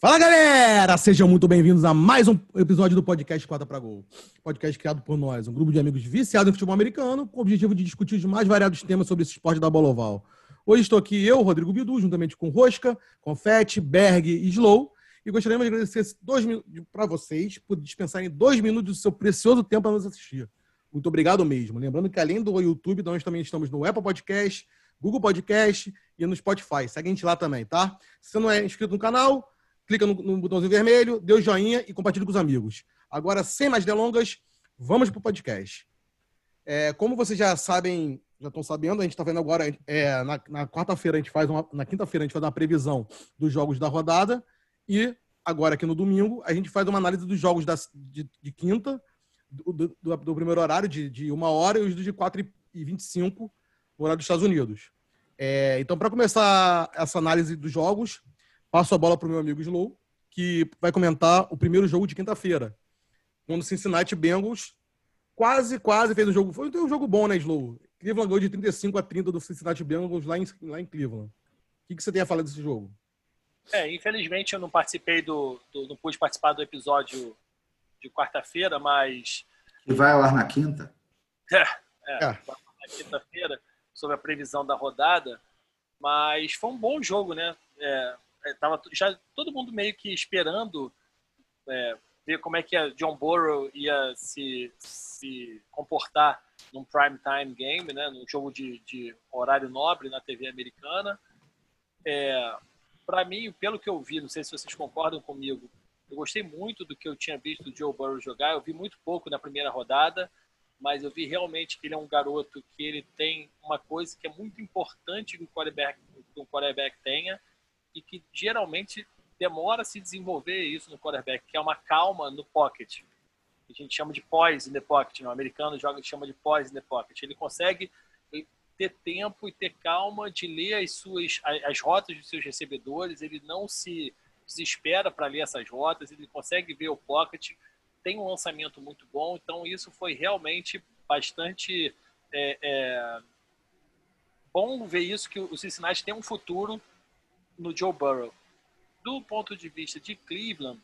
Fala galera, sejam muito bem-vindos a mais um episódio do podcast Quarta para Gol. Podcast criado por nós, um grupo de amigos viciados em futebol americano, com o objetivo de discutir os mais variados temas sobre esse esporte da bola oval. Hoje estou aqui eu, Rodrigo Bidu, juntamente com Rosca, Confete, Berg e Slow, e gostaríamos de agradecer para vocês por dispensarem dois minutos do seu precioso tempo para nos assistir. Muito obrigado mesmo. Lembrando que além do YouTube, nós também estamos no Apple Podcast, Google Podcast e no Spotify. Segue a gente lá também, tá? Se você não é inscrito no canal, clica no, no botãozinho vermelho, dê o um joinha e compartilhe com os amigos. Agora, sem mais delongas, vamos para o podcast. É, como vocês já sabem, já estão sabendo, a gente está vendo agora, é, na, na quarta-feira a gente faz uma, na quinta-feira a gente faz uma previsão dos jogos da rodada e agora aqui no domingo a gente faz uma análise dos jogos da, de, de quinta, do, do, do, primeiro horário de, de uma hora e os de 4 e 25 no horário dos Estados Unidos. É, então, para começar essa análise dos jogos, Passo a bola para o meu amigo Slow, que vai comentar o primeiro jogo de quinta-feira. Quando o Cincinnati Bengals quase, quase fez um jogo. Foi um jogo bom, né, Slow? Cleveland ganhou de 35 a 30 do Cincinnati Bengals lá em, lá em Cleveland. O que, que você tem a falar desse jogo? É, infelizmente eu não participei do, do não pude participar do episódio de quarta-feira, mas e vai ao ar na quinta. É, é, é. na quinta-feira sobre a previsão da rodada, mas foi um bom jogo, né? É, tava já todo mundo meio que esperando é, ver como é que a John Burrow ia se, se comportar num prime time game, né, num jogo de, de horário nobre na TV americana. É, Para mim, pelo que eu vi, não sei se vocês concordam comigo, eu gostei muito do que eu tinha visto o Joe Burrow jogar. Eu vi muito pouco na primeira rodada, mas eu vi realmente que ele é um garoto que ele tem uma coisa que é muito importante que um quarterback, que um quarterback tenha, e que geralmente demora a se desenvolver isso no quarterback, que é uma calma no pocket. A gente chama de poise in the pocket, né? o americano joga chama de poise in the pocket. Ele consegue ter tempo e ter calma de ler as suas as rotas dos seus recebedores, ele não se desespera para ler essas rotas, ele consegue ver o pocket, tem um lançamento muito bom, então isso foi realmente bastante é, é, bom ver isso que o Cincinnati tem um futuro no Joe Burrow. Do ponto de vista de Cleveland,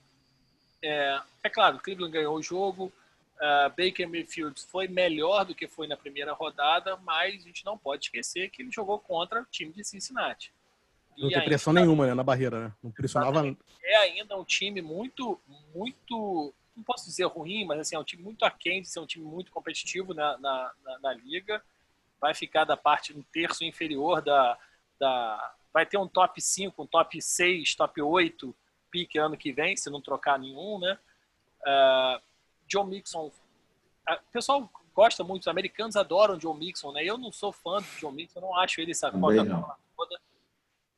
é, é claro, Cleveland ganhou o jogo, uh, Baker Mayfield foi melhor do que foi na primeira rodada, mas a gente não pode esquecer que ele jogou contra o time de Cincinnati. Não tem pressão nenhuma né, na barreira, né? Não pressionava. É ainda um time muito, muito, não posso dizer ruim, mas assim, é um time muito aquém de ser um time muito competitivo na, na, na, na liga. Vai ficar da parte, um terço inferior da, da, vai ter um top 5, um top 6, top 8 pique ano que vem, se não trocar nenhum, né? Uh, John Mixon, o pessoal gosta muito, os americanos adoram John Mixon, né? Eu não sou fã do John Mixon, não acho ele essa coisa toda.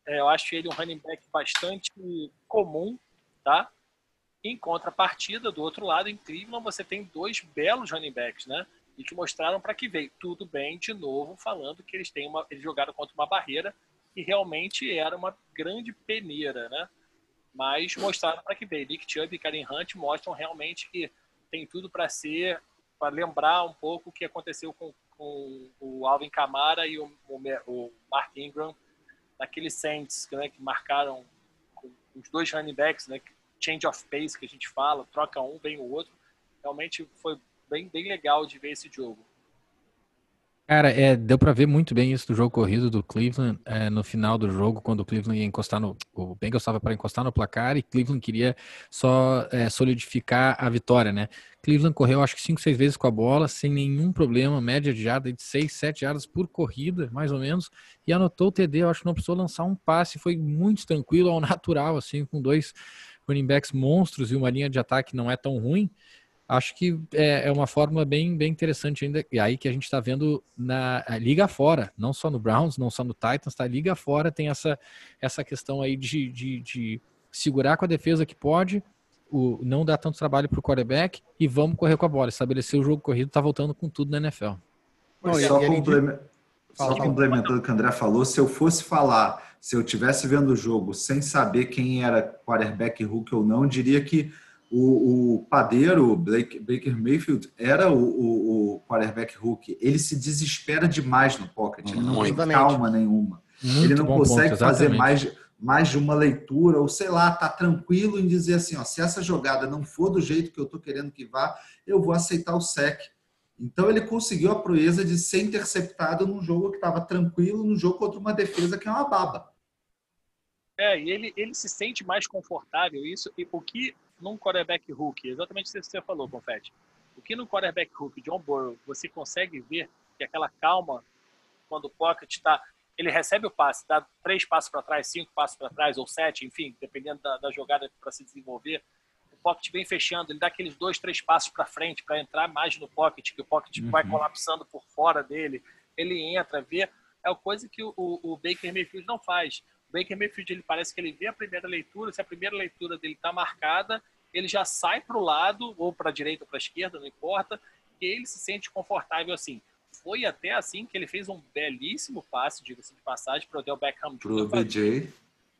É, eu acho ele um running back bastante comum, tá? Em contrapartida, do outro lado, em Cleveland, você tem dois belos running backs, né? E que mostraram para que veio. Tudo bem, de novo, falando que eles têm uma, eles jogaram contra uma barreira que realmente era uma grande peneira, né? Mas mostraram para que veio. Nick Chubb e Karen Hunt mostram realmente que tem tudo para ser, para lembrar um pouco o que aconteceu com, com o Alvin Kamara e o, o, o Mark Ingram naqueles Saints, né, que marcaram os dois running backs, né, change of pace que a gente fala, troca um, vem o outro. Realmente foi bem, bem legal de ver esse jogo. Cara, é, deu para ver muito bem isso do jogo corrido do Cleveland é, no final do jogo, quando o Cleveland ia encostar no. O Bengals estava para encostar no placar e Cleveland queria só é, solidificar a vitória, né? Cleveland correu acho que 5, 6 vezes com a bola, sem nenhum problema, média de jarda de 6, 7 jardas por corrida, mais ou menos, e anotou o TD. Eu acho que não precisou lançar um passe, foi muito tranquilo, ao natural, assim, com dois running backs monstros e uma linha de ataque não é tão ruim acho que é, é, uma fórmula bem, bem interessante ainda, e aí que a gente está vendo na liga fora, não só no Browns, não só no Titans, tá? Liga fora tem essa, essa questão aí de, de, de segurar com a defesa que pode, o, não dar tanto trabalho para o quarterback e vamos correr com a bola. Estabelecer o jogo corrido está voltando com tudo na NFL. Não, só, complement... só complementando o que o André falou, se eu fosse falar, se eu tivesse vendo o jogo sem saber quem era quarterback Hulk ou não, diria que o, o padeiro, Blake, Baker Mayfield, era o, o, o quarterback Hulk. Ele se desespera demais no pocket. Ele não tem calma nenhuma. Muito ele não consegue fazer mais, mais de uma leitura, ou sei lá, tá tranquilo em dizer assim, ó, se essa jogada não for do jeito que eu tô querendo que vá, eu vou aceitar o sec. Então ele conseguiu a proeza de ser interceptado num jogo que estava tranquilo, num jogo contra uma defesa que é uma baba. É, e ele, ele se sente mais confortável, isso, e o que num quarterback hook, exatamente isso que você falou, Confete, o que no quarterback hook, John Burrow, você consegue ver que aquela calma, quando o pocket está, ele recebe o passe, dá três passos para trás, cinco passos para trás, ou sete, enfim, dependendo da, da jogada para se desenvolver, o pocket vem fechando, ele dá aqueles dois, três passos para frente para entrar mais no pocket, que o pocket uhum. vai colapsando por fora dele, ele entra, vê, é uma coisa que o, o, o Baker Mayfield não faz. O Baker Mayfield, ele parece que ele vê a primeira leitura, se a primeira leitura dele está marcada, ele já sai para o lado, ou para a direita ou para a esquerda, não importa, e ele se sente confortável assim. Foi até assim que ele fez um belíssimo passe, diga-se de passagem, para o Del Beckham Jr.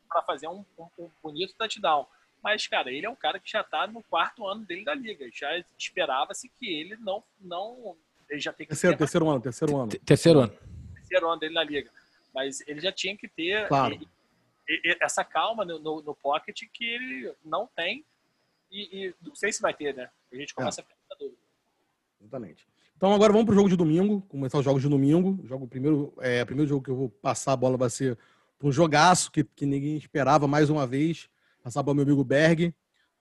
para fazer um, um, um, bonito touchdown. Mas, cara, ele é um cara que já está no quarto ano dele da liga. Já esperava-se que ele não. não ele já tem que terceiro, terceiro ano, terceiro ano. Terceiro ano. Terceiro ano dele na liga. Mas ele já tinha que ter. Claro essa calma no, no, no, pocket que ele não tem e, e, não sei se vai ter, né? A gente começa é. a ficar dúvida. Exatamente. Então agora vamos para o jogo de domingo, começar os jogos de domingo. O jogo primeiro, é, primeiro jogo que eu vou passar a bola vai ser um jogaço que, que ninguém esperava mais uma vez. Passar para o meu amigo Berg.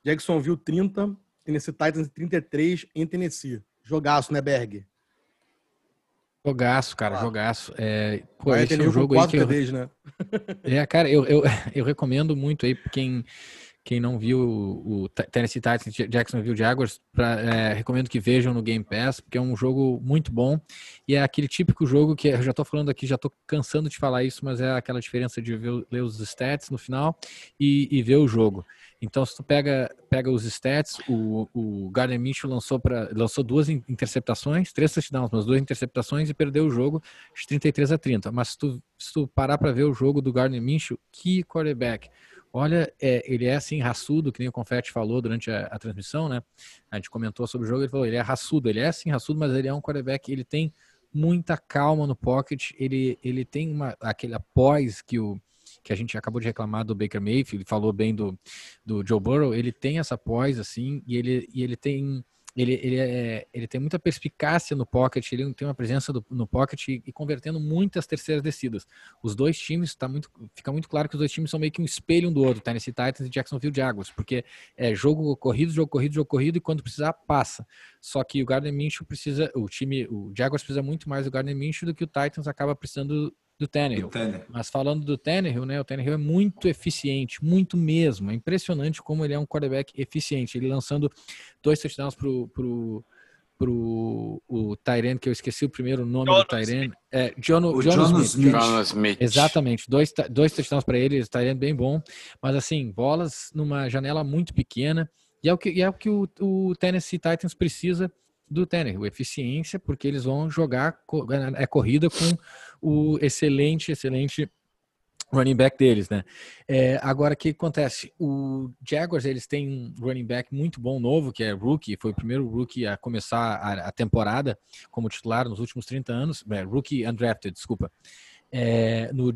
Jacksonville 30, Tennessee Titans 33 em Tennessee. Jogaço, né, Berg? Jogaço, cara, ah. jogaço. É, pô, esse é um jogo aí que eu... né? É, cara, eu, eu, eu recomendo muito aí quem quem não viu o, o Tennessee Titans Jacksonville Jaguars, pra, é, recomendo que vejam no Game Pass, porque é um jogo muito bom e é aquele típico jogo que eu já estou falando aqui, já estou cansando de falar isso, mas é aquela diferença de ver, ler os stats no final e, e ver o jogo. Então, se tu pega, pega os stats, o, o Gardner Minshew lançou, pra, lançou duas interceptações, três touchdowns, mas duas interceptações e perdeu o jogo de 33 a 30. Mas se tu, se tu parar para ver o jogo do Gardner Minshew, que quarterback. Olha, é, ele é assim raçudo, que nem o Confetti falou durante a, a, transmissão, né? A gente comentou sobre o jogo, ele falou, ele é raçudo, ele é assim raçudo, mas ele é um quarterback, ele tem muita calma no pocket, ele, ele tem uma, aquele após que o que a gente acabou de reclamar do Baker Mayfield, falou bem do, do Joe Burrow, ele tem essa pós assim e ele, e ele tem ele, ele, é, ele tem muita perspicácia no pocket, ele tem uma presença do, no pocket e, e, convertendo muitas terceiras descidas. Os dois times, tá muito, fica muito claro que os dois times são meio que um espelho um do outro, Tennessee Titans e Jacksonville Jaguars, porque é jogo corrido, jogo corrido, jogo corrido e quando precisar, passa. Só que o Gardner Minshew precisa, o time, o Jaguars precisa muito mais do Gardner Minshew do que o Titans acaba precisando do Tannehill. Mas falando do Tannehill, né, o Tannehill é muito eficiente, muito mesmo. É impressionante como ele é um quarterback eficiente. Ele lançando dois touchdowns pro, pro, pro o Tyrene, que eu esqueci o primeiro nome Jonas do Tyrene. É, John, o Jonas Smith. Smith. Smith. Exatamente, dois, dois touchdowns para ele, Tyrene bem bom. Mas assim, bolas numa janela muito pequena. E é o que, é o, que o, o Tennessee Titans precisa do Tannehill, eficiência, porque eles vão jogar é corrida com o excelente, excelente running back deles, né? É, agora, o que acontece? O Jaguars, eles têm um running back muito bom novo, que é rookie, foi o primeiro rookie a começar a, a temporada como titular nos últimos 30 anos, é, rookie undrafted, desculpa. É, no,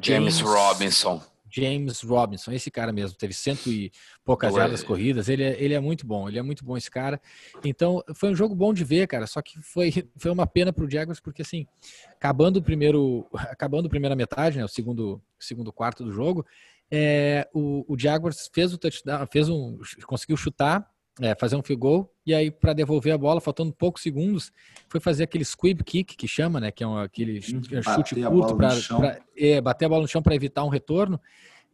James, James Robinson. James Robinson, esse cara mesmo, teve cento e poucas jardas corridas, ele é, ele é muito bom, ele é muito bom esse cara. Então, foi um jogo bom de ver, cara, só que foi, foi uma pena pro Jaguars, porque assim, acabando o primeiro, acabando a primeira metade, né, o segundo, segundo quarto do jogo, é, o, o Jaguars fez o touchdown, fez um, conseguiu chutar é, fazer um field goal, e aí para devolver a bola, faltando poucos segundos, foi fazer aquele squib kick, que chama, né, que é um, aquele hum, chute curto para é, bater a bola no chão para evitar um retorno,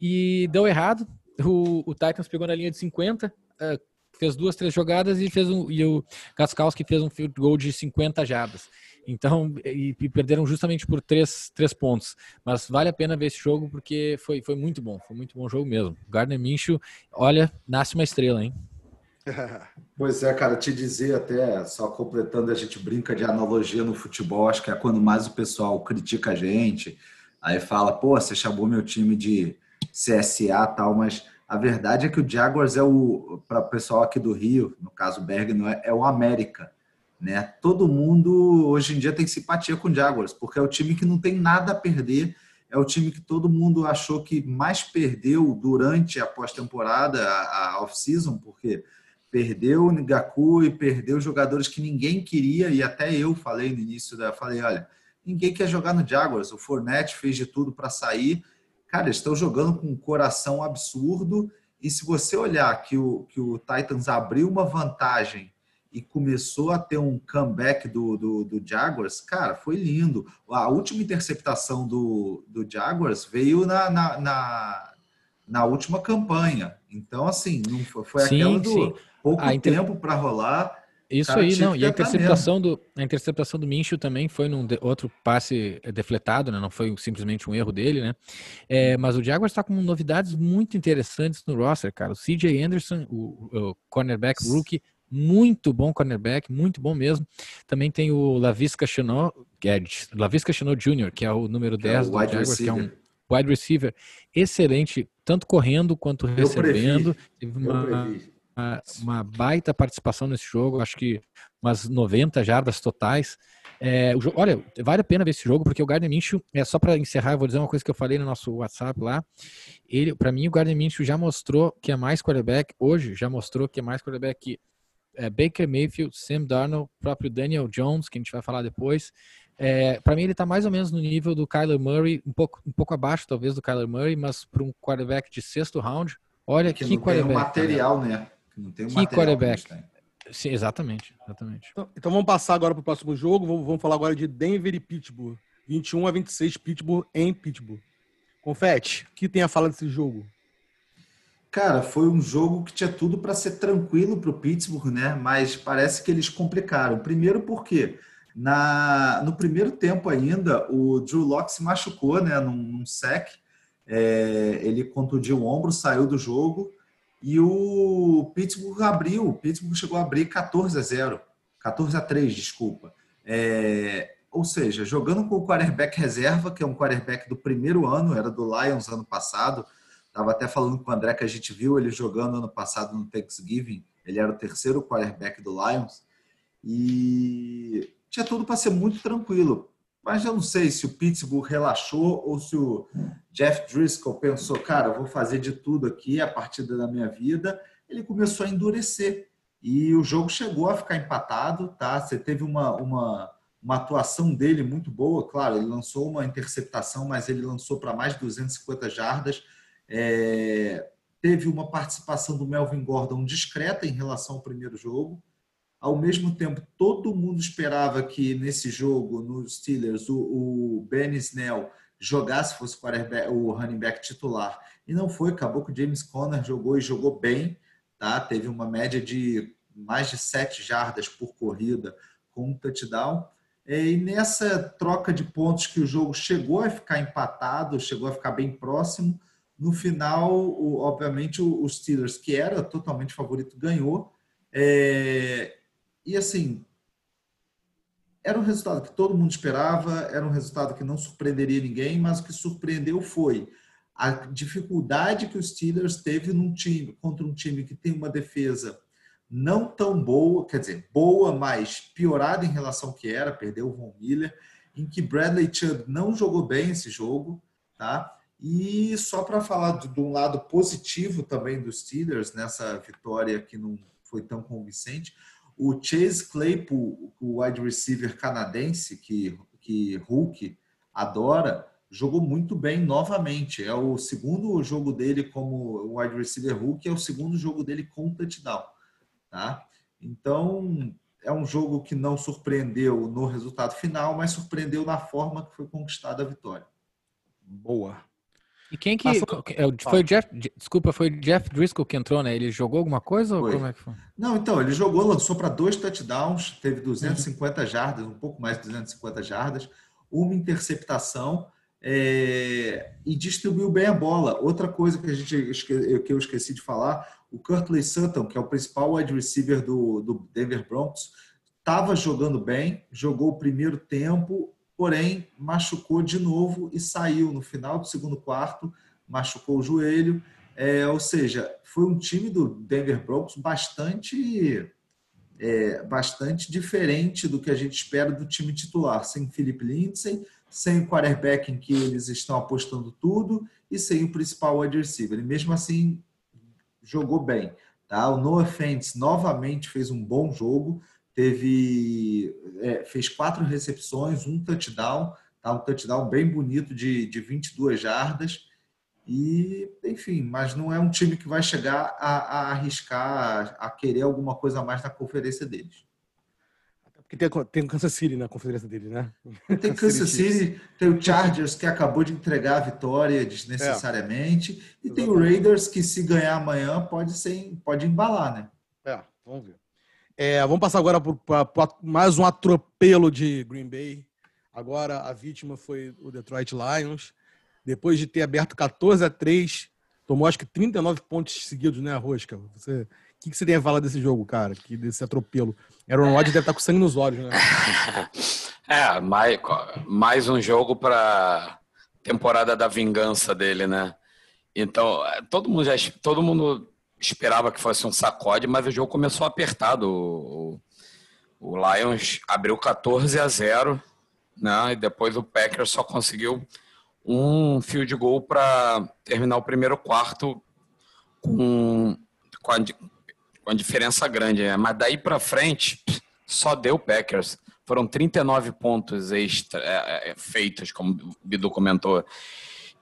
e deu errado, o, o Titans pegou na linha de 50, é, fez duas, três jogadas e fez um, e o Gaskowski fez um field goal de 50 jardas. Então, e, e, perderam justamente por três, três pontos. Mas vale a pena ver esse jogo porque foi, foi muito bom, foi muito bom jogo mesmo. Gardner Minshew, olha, nasce uma estrela, hein? Pois é, cara, te dizer até, só completando, a gente brinca de analogia no futebol, acho que é quando mais o pessoal critica a gente, aí fala, pô, você chamou meu time de CSA tal, mas a verdade é que o Jaguars é o, para o pessoal aqui do Rio, no caso Berg, não é, é o América, né? Todo mundo hoje em dia tem simpatia com o Jaguars, porque é o time que não tem nada a perder, é o time que todo mundo achou que mais perdeu durante a pós-temporada, a, off-season, porque perdeu o Ngaku e perdeu jogadores que ninguém queria, e até eu falei no início da. Falei, olha, ninguém quer jogar no Jaguars. O Fournette fez de tudo para sair. Cara, eles estão jogando com um coração absurdo. E se você olhar que o, que o Titans abriu uma vantagem e começou a ter um comeback do, do, do, Jaguars, cara, foi lindo. A última interceptação do, do Jaguars veio na, na, na, na última campanha. Então, assim, não foi, foi sim, aquela do sim. Pouco inter... tempo para rolar. Isso cara, aí, não. E a interceptação, do, a interceptação do Minshew também foi num de, outro passe defletado, né? Não foi simplesmente um erro dele, né? É, mas o Jaguars está com novidades muito interessantes no roster, cara. O CJ Anderson, o, o cornerback rookie, muito bom cornerback, muito bom mesmo. Também tem o Lavisca Chanot, que é Lavisca Chanot Jr., que é o número 10 é o do Jaguars, receiver. que é um wide receiver excelente, tanto correndo quanto recebendo. Teve uma, uma, baita participação nesse jogo, acho que umas 90 jardas totais. É, o, olha, vale a pena ver esse jogo, porque o Gardner Minshew, é só para encerrar, eu vou dizer uma coisa que eu falei no nosso WhatsApp lá. Ele, para mim, o Gardner Minshew já mostrou que é mais quarterback, hoje já mostrou que é mais quarterback que é, Baker Mayfield, Sam Darnold, próprio Daniel Jones, que a gente vai falar depois. É, para mim ele está mais ou menos no nível do Kyler Murray, um pouco, um pouco abaixo talvez do Kyler Murray, mas para um quarterback de sexto round, olha que, que não quarterback. Tem um material, né? Que não tem um que quarterback. Sim, exatamente, exatamente. Então, então, vamos passar agora para o próximo jogo. Vamos, vamos, falar agora de Denver e Pittsburgh. 21 a 26 Pittsburgh em Pittsburgh. Confete, o que tem a falar desse jogo? Cara, foi um jogo que tinha tudo para ser tranquilo para o Pittsburgh, né? Mas parece que eles complicaram. Primeiro porque na, no primeiro tempo ainda, o Drew Locke se machucou, né? Num, num sec. É, ele contundiu o ombro, saiu do jogo. E o Pittsburgh abriu. O Pittsburgh chegou a abrir 14 a 0. 14 a 3, desculpa. É, ou seja, jogando com o quarterback reserva, que é um quarterback do primeiro ano, era do Lions ano passado, Estava até falando com o André que a gente viu ele jogando ano passado no Thanksgiving. Ele era o terceiro quarterback do Lions. E tinha tudo para ser muito tranquilo. Mas eu não sei se o Pittsburgh relaxou ou se o Jeff Driscoll pensou, cara, eu vou fazer de tudo aqui a partir da minha vida. Ele começou a endurecer. E o jogo chegou a ficar empatado, tá? Você teve uma, uma, uma atuação dele muito boa. Claro, ele lançou uma interceptação, mas ele lançou para mais de 250 jardas é, teve uma participação do Melvin Gordon discreta em relação ao primeiro jogo. Ao mesmo tempo, todo mundo esperava que nesse jogo, nos Steelers, o, o Ben Snell jogasse, fosse o running back titular. E não foi, acabou que o James Conner jogou e jogou bem. Tá? Teve uma média de mais de sete jardas por corrida com um touchdown. E nessa troca de pontos que o jogo chegou a ficar empatado, chegou a ficar bem próximo, no final, obviamente, o, Steelers, que era totalmente favorito, ganhou. É, e assim, era um resultado que todo mundo esperava, era um resultado que não surpreenderia ninguém, mas o que surpreendeu foi a dificuldade que o Steelers teve num time contra um time que tem uma defesa não tão boa, quer dizer, boa, mas piorada em relação ao que era, perdeu o Von Miller, em que Bradley Chubb não jogou bem esse jogo, tá? E só para falar de, de, um lado positivo também dos Steelers nessa vitória que não foi tão convincente, o Chase Claypool, o wide receiver canadense que que Hulk adora, jogou muito bem novamente. É o segundo jogo dele como wide receiver Hulk, é o segundo jogo dele com touchdown, tá? Então, é um jogo que não surpreendeu no resultado final, mas surpreendeu na forma que foi conquistada a vitória. Boa. E quem que. Passou... É foi o Jeff. Desculpa, foi o Jeff Driscoll que entrou, né? Ele jogou alguma coisa foi. ou como é que foi? Não, então, ele jogou, lançou para dois touchdowns, teve 250 uhum. jardas, um pouco mais de 250 jardas, uma interceptação é, e distribuiu bem a bola. Outra coisa que, a gente, que eu esqueci de falar, o Curtley Sutton, que é o principal wide receiver do, do Denver Broncos, estava jogando bem, jogou o primeiro tempo, porém machucou de novo e saiu no final do segundo quarto, machucou o joelho. É, ou seja, foi um time do Denver Broncos bastante é, bastante diferente do que a gente espera do time titular, sem Philip Lindsay, sem o quarterback em que eles estão apostando tudo e sem o principal wide receiver. E mesmo assim jogou bem. Tá? O Noah Fentz novamente fez um bom jogo, teve é, fez quatro recepções, um touchdown, tá? um touchdown bem bonito de, de 22 jardas. E, enfim, mas não é um time que vai chegar a, a arriscar, a, a querer alguma coisa a mais na conferência deles. Porque tem, tem o Kansas City na conferência dele, né? Tem Kansas City, tem o Chargers que acabou de entregar a vitória desnecessariamente. É. E tem o Raiders que, se ganhar amanhã, pode, ser, pode embalar, né? É, vamos ver. É, vamos passar agora para mais um atropelo de Green Bay. Agora a vítima foi o Detroit Lions. Depois de ter aberto 14 a 3, tomou acho que 39 pontos seguidos, né, Rosca? Você o que, que, você tem a falar desse jogo, cara? Que desse atropelo? Aaron Rodgers deve estar com sangue nos olhos, né? É, mais, mais um jogo para temporada da vingança dele, né? Então, é, todo mundo, já, todo mundo esperava que fosse um sacode, mas o jogo começou apertado. O, o Lions abriu 14 a 0, né? E depois o Packers só conseguiu um field goal para terminar o primeiro quarto com, com a, uma diferença grande, né? mas daí para frente só deu Packers. Foram 39 pontos extra é, é, feitos, como o Bidu comentou.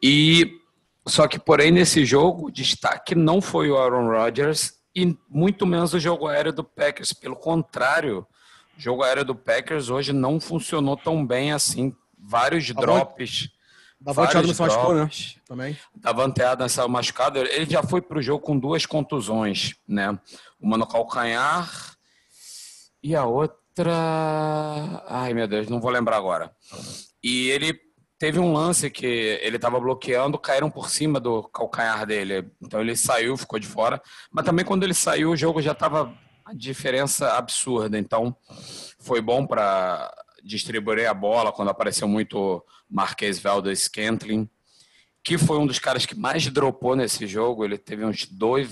E só que, porém, nesse jogo, o destaque não foi o Aaron Rodgers e muito menos o jogo aéreo do Packers. Pelo contrário, o jogo aéreo do Packers hoje não funcionou tão bem assim. Vários drops. Davante Adams machucou, né? Também. Davante Adams saiu machucado. Ele já foi para o jogo com duas contusões, né? Uma no calcanhar e a outra... Ai, meu Deus, não vou lembrar agora. E ele teve um lance que ele estava bloqueando, caíram por cima do calcanhar dele. Então ele saiu, ficou de fora. Mas também quando ele saiu, o jogo já estava a diferença absurda. Então foi bom para distribuir a bola quando apareceu muito Marquês Valdez Scantling, que foi um dos caras que mais dropou nesse jogo. Ele teve uns dois,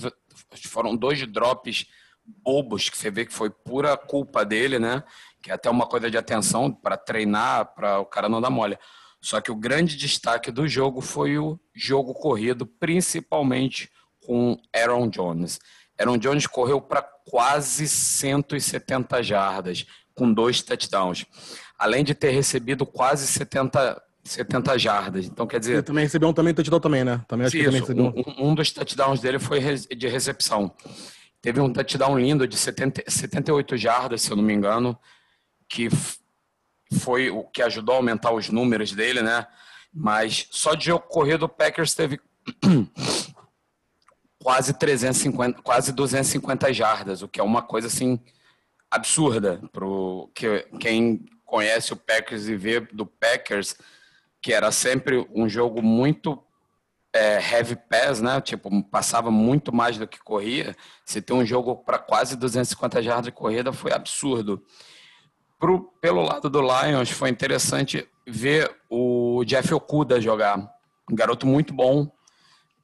foram dois drops bobos que você vê que foi pura culpa dele, né? Que é até uma coisa de atenção para treinar, para o cara não dar mole. Só que o grande destaque do jogo foi o jogo corrido, principalmente com Aaron Jones. Aaron Jones correu para quase 170 jardas, com dois touchdowns além de ter recebido quase 70, 70 jardas. Então, quer dizer. Ele também recebeu um também touchdown também, né? Também acho isso, que recebeu um, um dos touchdowns dele foi de recepção. Teve um touchdown lindo de 70, 78 jardas, se eu não me engano, que foi o que ajudou a aumentar os números dele, né? Mas só de jogo corrido o Packers teve quase 350, quase 250 jardas, o que é uma coisa assim absurda para que quem conhece o Packers e vê do Packers, que era sempre um jogo muito é, heavy pass, né? Tipo, passava muito mais do que corria. Se tem um jogo para quase 250 jardas de corrida, foi absurdo. Pro, pelo lado do Lions, foi interessante ver o Jeff Okuda jogar. Um garoto muito bom.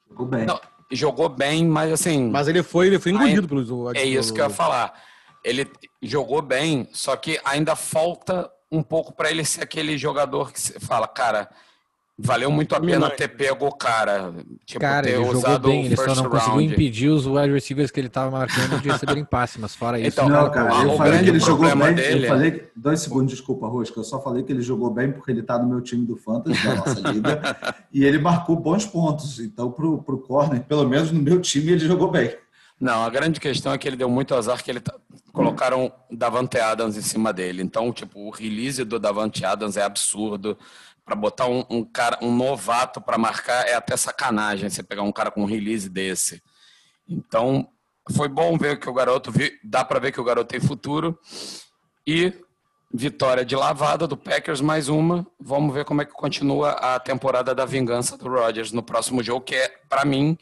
Jogou bem. Não, jogou bem, mas assim. Mas ele foi, ele foi engolido pelos. É isso que eu ia falar. Ele jogou bem, só que ainda falta um pouco para ele ser aquele jogador que você fala, cara, valeu muito a pena ter pego o cara. Tipo, cara, ter ele usado jogou bem, ele só não conseguiu impedir os wide receivers que ele estava marcando de receberem passe, mas fora isso. Então, não, cara, eu falei que ele jogou bem. Dele... Eu falei, dois segundos, desculpa, Rosca, eu só falei que ele jogou bem porque ele está no meu time do Fantasy, da nossa liga, e ele marcou bons pontos. Então, pro, pro corner, pelo menos no meu time, ele jogou bem. Não, a grande questão é que ele deu muito azar que ele tá, colocaram Davante Adams em cima dele. Então, tipo, o release do Davante Adams é absurdo. Para botar um, um, cara, um novato para marcar é até sacanagem você pegar um cara com um release desse. Então, foi bom ver que o garoto dá para ver que o garoto tem futuro. E vitória de lavada do Packers mais uma. Vamos ver como é que continua a temporada da vingança do Rodgers no próximo jogo, que é para mim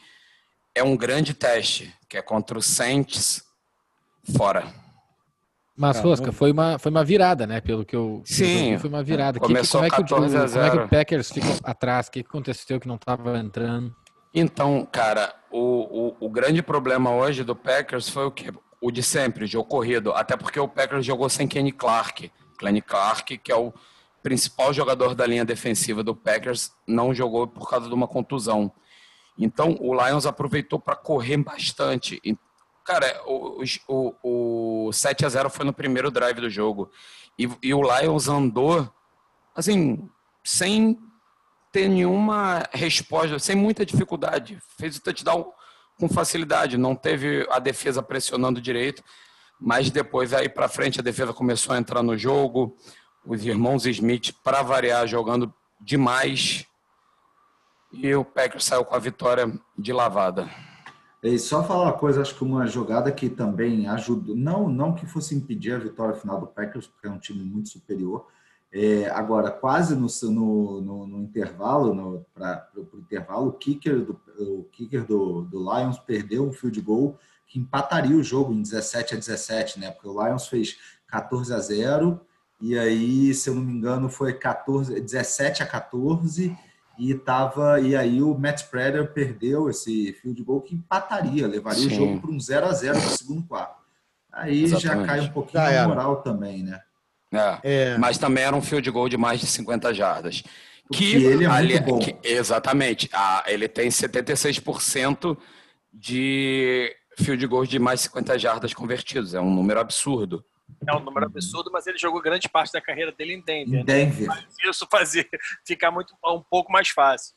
é um grande teste, que é contra o Saints fora. Mas, Rosca, foi uma, foi uma virada, né? Pelo que eu. Sim. Foi uma virada. Começou que, que, como, é que o, como é que o Packers ficou atrás? O que aconteceu que não estava entrando? Então, cara, o, o, o, grande problema hoje do Packers foi o que? O de sempre, de ocorrido. Até porque o Packers jogou sem Kenny Clark. Kenny Clark, que é o principal jogador da linha defensiva do Packers não jogou por causa de uma contusão. Então, o Lions aproveitou para correr bastante. Cara, o, o, o 7 a 0 foi no primeiro drive do jogo. E, e o Lions andou, assim, sem ter nenhuma resposta, sem muita dificuldade. Fez o touchdown com facilidade, não teve a defesa pressionando direito, mas depois aí para frente a defesa começou a entrar no jogo. Os irmãos Smith, para variar, jogando demais. E o Packers saiu com a vitória de lavada. E só falar uma coisa, acho que uma jogada que também ajudou, não, não que fosse impedir a vitória final do Packers, porque é um time muito superior. É, agora, quase no, no, no, no intervalo, para o intervalo, o kicker, do, o kicker do, do Lions perdeu um field goal que empataria o jogo em 17 a 17, né? Porque o Lions fez 14 a 0 e aí, se eu não me engano, foi 14, 17 a 14 e tava e aí o Matt Prater perdeu esse field goal que empataria, levaria Sim. o jogo para um 0 a 0 no segundo quarto. Aí Exatamente. já cai um pouquinho já a moral também, né? É, é. Mas também era um field goal de mais de 50 jardas. Que, que ele é ali, muito bom. Que, exatamente. Ah, ele tem 76% de field goals de mais de 50 jardas convertidos. É um número absurdo. É um número absurdo, mas ele jogou grande parte da carreira dele em Denver. Em né? Denver. Né? Isso fazia ficar muito, um pouco mais fácil.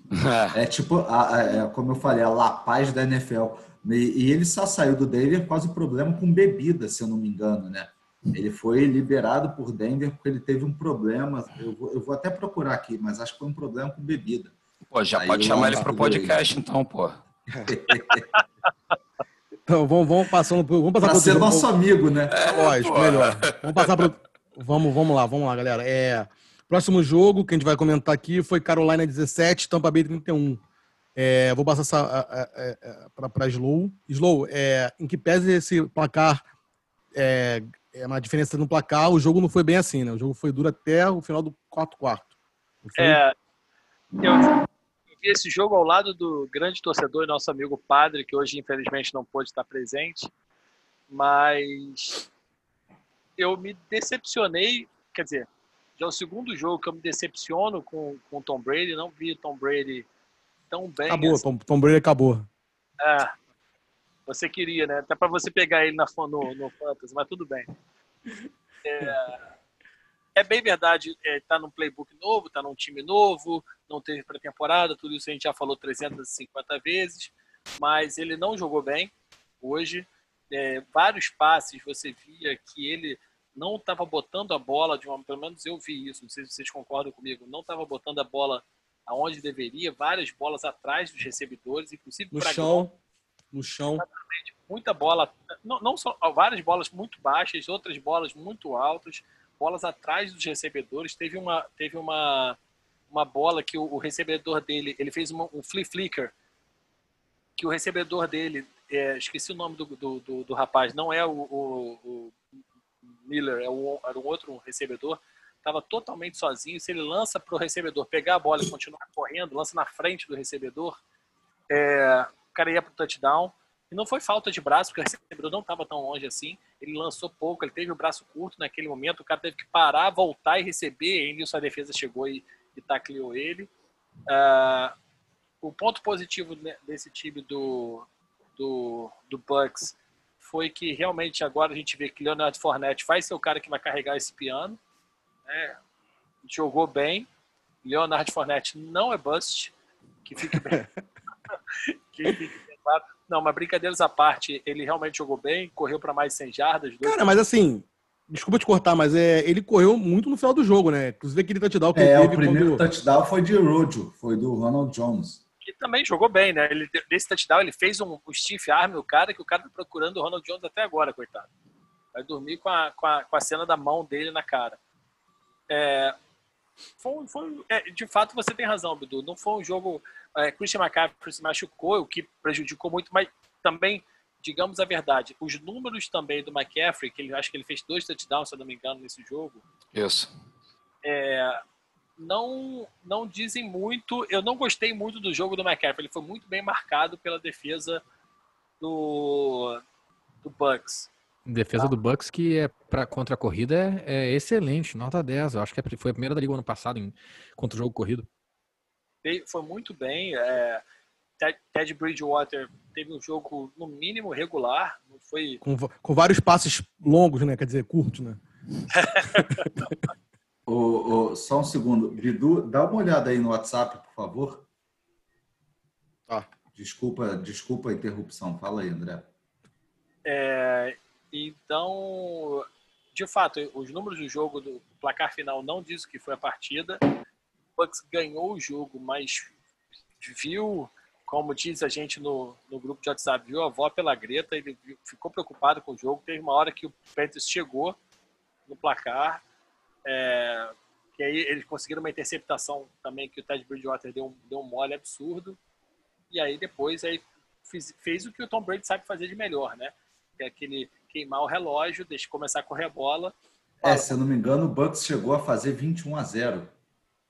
É, tipo, a, a, é, como eu falei, a La Paz da NFL. E, e, ele só saiu do Denver por causa do problema com bebida, se eu não me engano, né? Ele foi liberado por Denver porque ele teve um problema. Eu vou, eu vou até procurar aqui, mas acho que foi um problema com bebida. Pô, já Aí pode chamar ele para o podcast, então, pô. Então, vamos, vamos passando por. Vamos passar pra ser nosso amigo, né? É, lógico, pô. melhor. Vamos passar pro. Vamos, vamos lá, vamos lá, galera. É, próximo jogo que a gente vai comentar aqui foi Carolina 17, Tampa Bay 31. É, vou passar essa para Slow. Slow, é, em que pese esse placar é, é uma diferença no placar, o jogo não foi bem assim, né? O jogo foi duro até o final do quarto quarto. É, eu, vi esse jogo ao lado do grande torcedor nosso amigo Padre, que hoje infelizmente não pôde estar presente, mas eu me decepcionei, quer dizer, já é o segundo jogo que eu me decepciono com o Tom Brady, não vi Tom Brady tão bem. Acabou, assim. Tom, Tom Brady acabou. É, você queria, né? Até para você pegar ele na, no, no Fantasy, mas tudo bem. É, é bem verdade, é, tá num playbook novo, tá num time novo, não teve pré-temporada, tudo isso a gente já falou 350 vezes, mas ele não jogou bem hoje. É, vários passes você via que ele não estava botando a bola de uma, pelo menos eu vi isso, não sei se vocês concordam comigo, não estava botando a bola aonde deveria, várias bolas atrás dos recebedores, inclusive no chão, no chão. Muita bola, não, não só várias bolas muito baixas, outras bolas muito altas bolas atrás dos recebedores. Teve uma, teve uma, uma bola que o, o recebedor dele, ele fez uma, um flea flicker, que o recebedor dele, é, esqueci o nome do, do, do, do rapaz, não é o, o, o Miller, é o, era um outro recebedor, estava totalmente sozinho. Se ele lança para o recebedor pegar a bola e continuar correndo, lança na frente do recebedor, é, o cara ia para o touchdown. E não foi falta de braço, porque o recebedor não estava tão longe assim. Ele lançou pouco, ele teve o braço curto naquele momento. O cara teve que parar, voltar e receber. E nisso a defesa chegou e, e tacleou ele. Uh, o ponto positivo desse time do, do, do Bucks foi que realmente agora a gente vê que Leonard Fournette vai ser o cara que vai carregar esse piano. Né? Jogou bem. Leonard Fournette não é bust, que fique bem. que fique bem claro. Não, mas brincadeiras à parte, ele realmente jogou bem, correu para mais 100 jardas. Cara, mas assim, desculpa te cortar, mas é, ele correu muito no final do jogo, né? Inclusive aquele touchdown que é, ele teve. É, o primeiro quando... touchdown foi de Rojo, foi do Ronald Jones. Que também jogou bem, né? Ele, nesse touchdown ele fez um, um Steve Arm, o cara, que o cara tá procurando o Ronald Jones até agora, coitado. Vai dormir com a, com a, com a cena da mão dele na cara. É, foi, foi é, de fato, você tem razão, Bidu. Não foi um jogo é, Christian McCaffrey se machucou, o que prejudicou muito, mas também, digamos a verdade, os números também do McCaffrey, que ele acho que ele fez dois touchdowns, se eu não me engano, nesse jogo. Isso. É, não, não dizem muito. Eu não gostei muito do jogo do McCaffrey. Ele foi muito bem marcado pela defesa do, do Bucks. Defesa ah. do Bucks que é para contra a corrida é, é, excelente, nota 10. Eu acho que é foi a primeira da liga ano passado em, contra o jogo corrido. Foi muito bem. É, Ted Bridgewater teve um jogo no mínimo regular, não foi com, com vários passes longos, né? Quer dizer, curtos, né? o, o, só um segundo, Bidu, dá uma olhada aí no WhatsApp, por favor. Tá. Desculpa, desculpa a interrupção. Fala aí, André. É, então, de fato, os números do jogo, do placar final, não diz o que foi a partida. O Bucks ganhou o jogo, mas viu, como diz a gente no, no grupo de WhatsApp, viu a avó pela greta, ele ficou preocupado com o jogo. Teve uma hora que o Panthers chegou no placar, é, que aí eles conseguiram uma interceptação também que o Ted Bridgewater deu, deu um mole absurdo. E aí depois aí fez, fez o que o Tom Brady sabe fazer de melhor, né? Que é aquele queimar o relógio, deixa começar a correr a bola. É, se eu não me engano, o Bucks chegou a fazer 21 a 0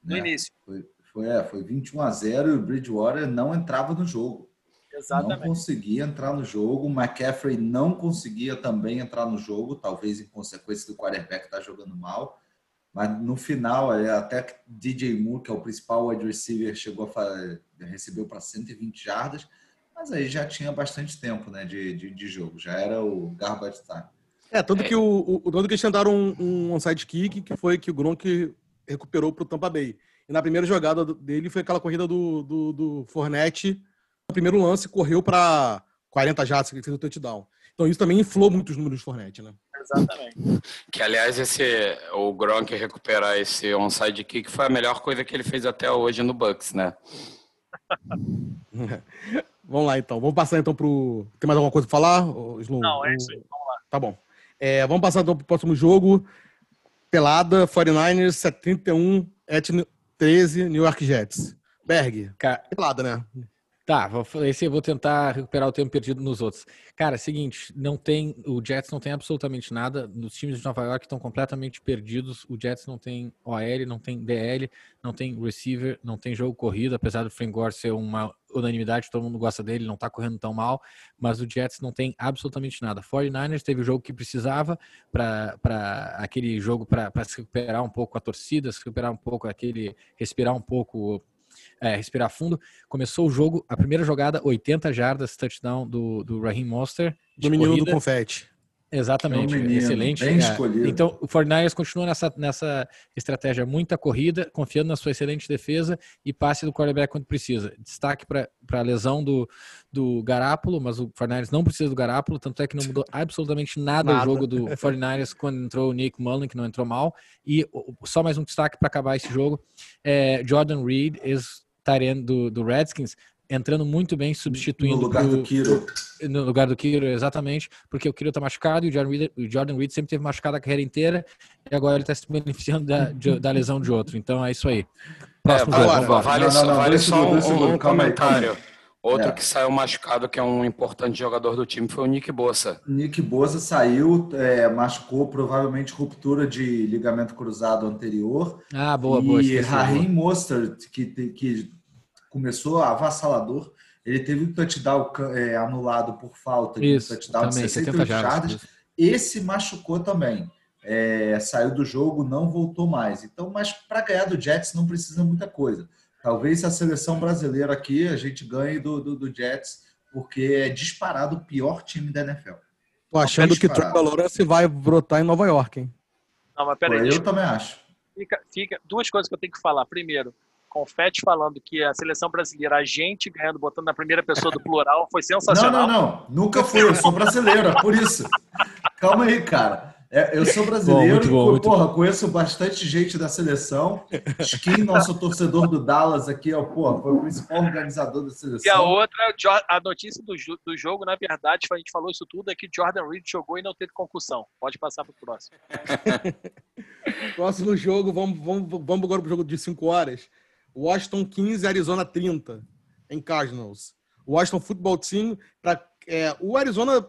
no né? início. Foi, foi, é, foi 21 a 0 e o Bridgewater não entrava no jogo. Exatamente. Não conseguia entrar no jogo. O McCaffrey não conseguia também entrar no jogo, talvez em consequência do quarterback estar tá jogando mal. Mas no final, é, até DJ Moore, que é o principal wide receiver, chegou a fazer, recebeu para 120 jardas, mas aí já tinha bastante tempo né, de, de, de jogo, já era o garbage time. É, tanto que, o, o, tanto que eles tentaram um, um onside kick, que foi que o Gronk recuperou para o Tampa Bay. E na primeira jogada dele foi aquela corrida do, do, do Fornette, no primeiro lance, correu para 40 jardas, que fez o touchdown. Então isso também inflou muito os números do Fornette, né? Exatamente. Que, aliás, esse, o Gronk recuperar esse onside kick foi a melhor coisa que ele fez até hoje no Bucks, né? vamos lá, então. Vamos passar, então, pro... Tem mais alguma coisa para falar, Sloan? Não, é isso aí. Vamos lá. Tá bom. É, vamos passar, então, pro próximo jogo. Pelada, 49ers, 71, et 13, New York Jets. Berg, pelada, né? Tá, vou, esse eu vou tentar recuperar o tempo perdido nos outros. Cara, seguinte, não tem, o Jets não tem absolutamente nada. Os times de Nova York estão completamente perdidos. O Jets não tem OL, não tem DL, não tem receiver, não tem jogo corrido, apesar do Frank Gore ser uma unanimidade, todo mundo gosta dele, não tá correndo tão mal, mas o Jets não tem absolutamente nada. 49ers teve o jogo que precisava para aquele jogo para se recuperar um pouco a torcida, se recuperar um pouco aquele respirar um pouco é, respirar fundo. Começou o jogo, a primeira jogada, 80 jardas, touchdown do, do Raheem Monster. Do menino corrida. do confete. Exatamente, é um excelente. Bem escolhido. Então, o 49ers continua nessa, nessa estratégia muita corrida, confiando na sua excelente defesa e passe do quarterback quando precisa. Destaque para a lesão do, do Garápolo, mas o 49ers não precisa do Garápolo, tanto é que não mudou absolutamente nada, nada. o jogo do 49ers quando entrou o Nick Mullen, que não entrou mal. E só mais um destaque para acabar esse jogo: é Jordan Reed, ex do, do Redskins, entrando muito bem, substituindo no lugar do Kiro. No lugar do Kiro, exatamente, porque o Kiro tá machucado e o Jordan, Reed, o Jordan Reed sempre teve machucado a carreira inteira e agora ele tá se beneficiando da, de, da lesão de outro. Então é isso aí. Próximo é, jogo, vale, não, não, não, vale só um, um comentário. Outro é. que saiu machucado, que é um importante jogador do time, foi o Nick Bossa. Nick Bossa saiu, é, machucou provavelmente ruptura de ligamento cruzado anterior. Ah, boa, e boa. E Raheem Mostert, que, que começou avassalador. Ele teve um touchdown é, anulado por falta, Isso, um touchdown também, de 68 jardas. Esse machucou também. É, saiu do jogo, não voltou mais. Então, mas para ganhar do Jets não precisa muita coisa. Talvez a seleção brasileira aqui a gente ganhe do, do, do Jets, porque é disparado o pior time da NFL. Tô achando é que Trevor Lawrence vai brotar em Nova York, hein? Não, mas peraí. Eu também acho. Fica, fica, duas coisas que eu tenho que falar. Primeiro, Confete falando que a seleção brasileira, a gente ganhando, botando na primeira pessoa do plural, foi sensacional. Não, não, não. Nunca fui, eu sou brasileira, por isso. Calma aí, cara. É, eu sou brasileiro bom, e, porra, conheço bastante gente da seleção. Skin, nosso torcedor do Dallas aqui, ó, porra, foi o principal organizador da seleção. E a outra, a notícia do, do jogo, na verdade, a gente falou isso tudo, é que Jordan Reed jogou e não teve concussão. Pode passar para o próximo. próximo jogo, vamos, vamos, vamos agora para o jogo de 5 horas. Washington 15, Arizona 30, em Cardinals. O Washington Football Team, pra, é, o Arizona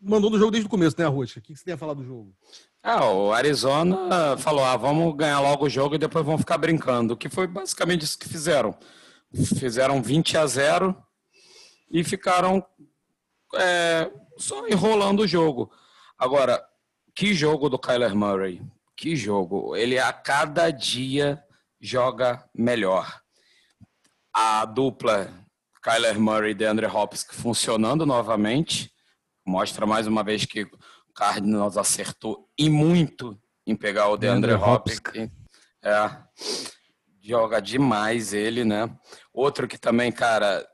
mandou no jogo desde o começo, né, Rocha? O que você tem a falar do jogo? Ah, o Arizona falou: ah, vamos ganhar logo o jogo e depois vamos ficar brincando. Que foi basicamente isso que fizeram. Fizeram 20 a 0 e ficaram é, só enrolando o jogo. Agora, que jogo do Kyler Murray. Que jogo. Ele a cada dia joga melhor. A dupla Kyler Murray e DeAndre Hopkins funcionando novamente. Mostra mais uma vez que o Cardinals acertou e muito em pegar o DeAndre, DeAndre Hopkins. É, joga demais ele, né? Outro que também, cara,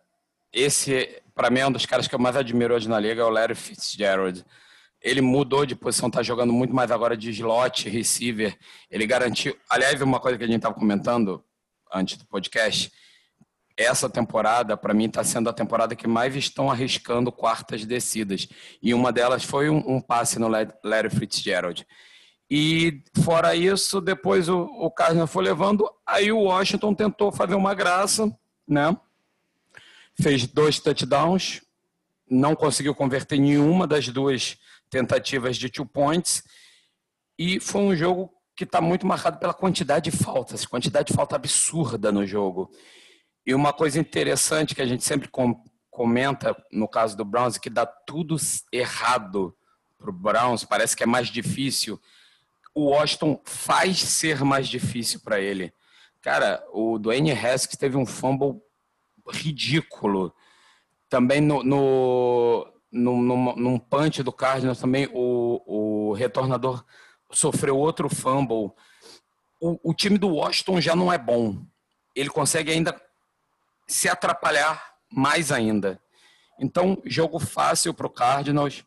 esse para mim é um dos caras que eu mais admiro hoje na liga é o Larry Fitzgerald ele mudou de posição, está jogando muito mais agora de slot, receiver. Ele garantiu. Aliás, uma coisa que a gente estava comentando antes do podcast. Essa temporada, para mim, está sendo a temporada que mais estão arriscando quartas descidas. E uma delas foi um, um passe no Larry Fitzgerald. E fora isso, depois o, o foi levando, aí o Washington tentou fazer uma graça, né? Fez dois touchdowns, não conseguiu converter nenhuma das duas tentativas de two points. E foi um jogo que está muito marcado pela quantidade de faltas, quantidade de falta absurda no jogo. E uma coisa interessante que a gente sempre comenta no caso do Browns, que dá tudo errado para o Browns, parece que é mais difícil. O Washington faz ser mais difícil para ele. Cara, o Dwayne Haskins teve um fumble ridículo. Também no, no, num, num, num punch do Cardinals também, o, o retornador sofreu outro fumble. O, o time do Washington já não é bom. Ele consegue ainda se atrapalhar mais ainda. Então, jogo fácil para o Cardinals,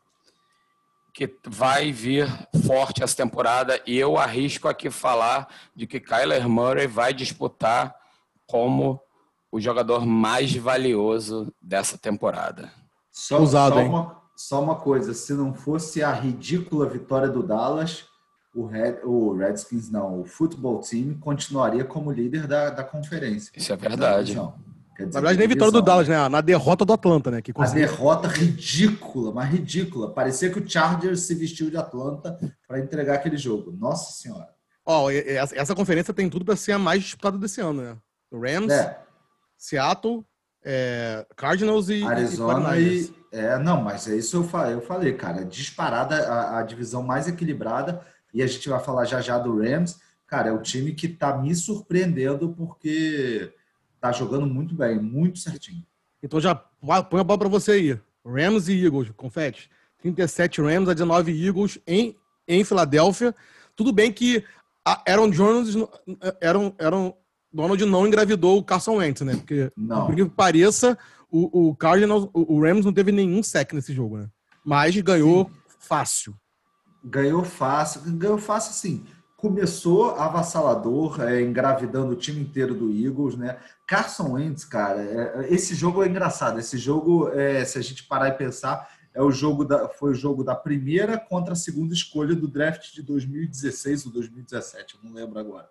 que vai vir forte essa temporada. E eu arrisco aqui falar de que Kyler Murray vai disputar como o jogador mais valioso dessa temporada. Só, Usado, só, uma, só uma coisa, se não fosse a ridícula vitória do Dallas, o, Red, o Redskins, não, o futebol time continuaria como líder da, da conferência. Isso é verdade. Na verdade, nem vitória do Dallas, né? Na derrota do Atlanta, né? Que A derrota ridícula, mas ridícula. Parecia que o Chargers se vestiu de Atlanta para entregar aquele jogo. Nossa Senhora. Ó, oh, essa conferência tem tudo para ser a mais disputada desse ano, né? O Rams, é. Seattle, é, Cardinals e Arizona e, e, é, não, mas é isso eu falei, eu falei, cara, disparada a, a, divisão mais equilibrada e a gente vai falar já já do Rams, cara, é o time que tá me surpreendendo porque tá jogando muito bem, muito certinho. Então já põe a bola para você aí. Rams e Eagles, confete. 37 Rams a 19 Eagles em em Filadélfia. Tudo bem que Aaron Jones eram eram Donald não engravidou o Carson Wentz, né? Porque, não. por que pareça, o, o Cardinals, o, o Rams não teve nenhum sec nesse jogo, né? Mas ganhou Sim. fácil. Ganhou fácil, ganhou fácil sim. Começou avassalador, é, engravidando o time inteiro do Eagles, né? Carson Wentz, cara, é, esse jogo é engraçado. Esse jogo, é, se a gente parar e pensar, é o jogo da, foi o jogo da primeira contra a segunda escolha do draft de 2016 ou 2017, eu não lembro agora.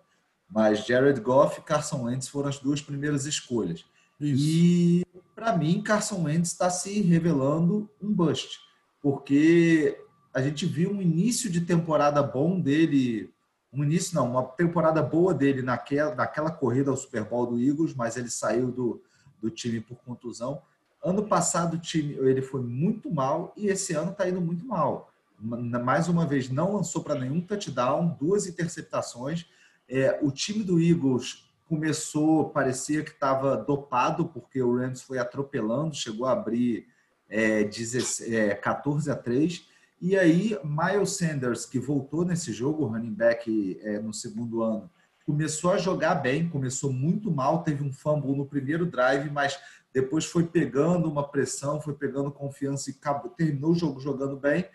Mas Jared Goff e Carson Wentz foram as duas primeiras escolhas. Isso. E, para mim, Carson Wentz está se revelando um bust, porque a gente viu um início de temporada bom dele, um início não, uma temporada boa dele naquela, naquela corrida ao Super Bowl do Eagles, mas ele saiu do, do time por contusão. Ano passado o time ele foi muito mal e esse ano está indo muito mal. Mais uma vez, não lançou para nenhum touchdown, duas interceptações é, o time do Eagles começou, parecia que estava dopado, porque o Rams foi atropelando, chegou a abrir é, 16, é, 14 a 3. E aí, Miles Sanders, que voltou nesse jogo, running back é, no segundo ano, começou a jogar bem, começou muito mal, teve um fumble no primeiro drive, mas depois foi pegando uma pressão, foi pegando confiança e acabou, terminou o jogo jogando bem.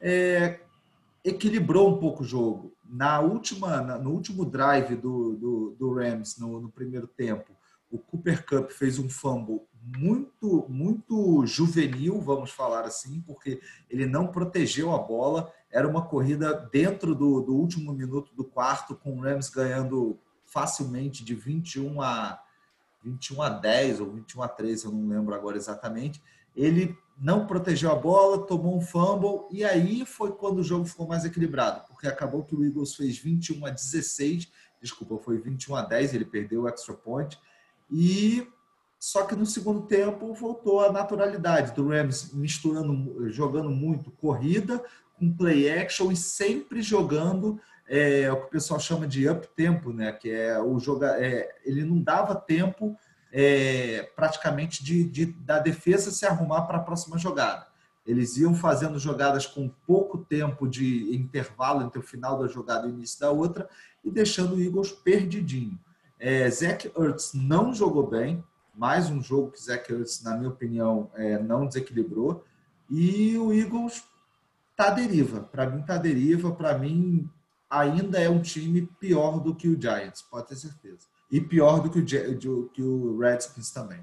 É, equilibrou um pouco o jogo. Na última, no último drive do, do, do Rams, no, no, primeiro tempo, o Cooper Cup fez um fumble muito, muito juvenil, vamos falar assim, porque ele não protegeu a bola. Era uma corrida dentro do, do último minuto do quarto, com o Rams ganhando facilmente de 21 a 21 a 10 ou 21 a 13, eu não lembro agora exatamente. Ele não protegeu a bola, tomou um fumble, e aí foi quando o jogo ficou mais equilibrado, porque acabou que o Eagles fez 21 a 16, desculpa, foi 21 a 10, ele perdeu o extra point, e só que no segundo tempo voltou a naturalidade do Rams misturando, jogando muito corrida com play action e sempre jogando é, o que o pessoal chama de up tempo, né? Que é o joga, é, ele não dava tempo é, praticamente de, de, da defesa se arrumar para a próxima jogada. Eles iam fazendo jogadas com pouco tempo de intervalo entre o final da jogada e o início da outra e deixando o Eagles perdidinho. É, Zach Ertz não jogou bem, mais um jogo que Zach Ertz, na minha opinião, é, não desequilibrou. E o Eagles tá deriva. Para mim tá deriva. Para mim ainda é um time pior do que o Giants, pode ter certeza. E pior do que o, que o Redskins também.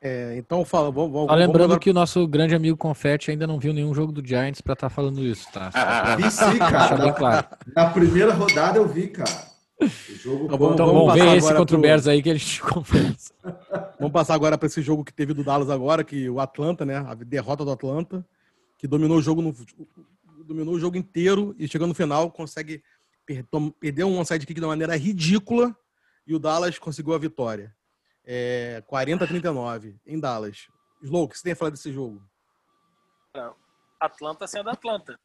É, então fala, vamos, vamos Só lembrando vamos que o nosso grande amigo Confetti ainda não viu nenhum jogo do Giants para estar tá falando isso, tá? Pra... Vi sim, cara. Na, claro. na primeira rodada eu vi, cara. O jogo então, vamos, então, vamos ver esse contra pro... o Bears aí que a gente conversa. vamos passar agora para esse jogo que teve do Dallas agora, que o Atlanta, né? A derrota do Atlanta, que dominou o jogo no, dominou o jogo inteiro e chegando no final consegue per, perder um onside kick de uma maneira ridícula e o Dallas conseguiu a vitória é, 40 a 39 em Dallas. Slow, o que você tem a falar desse jogo? Atlanta sendo Atlanta.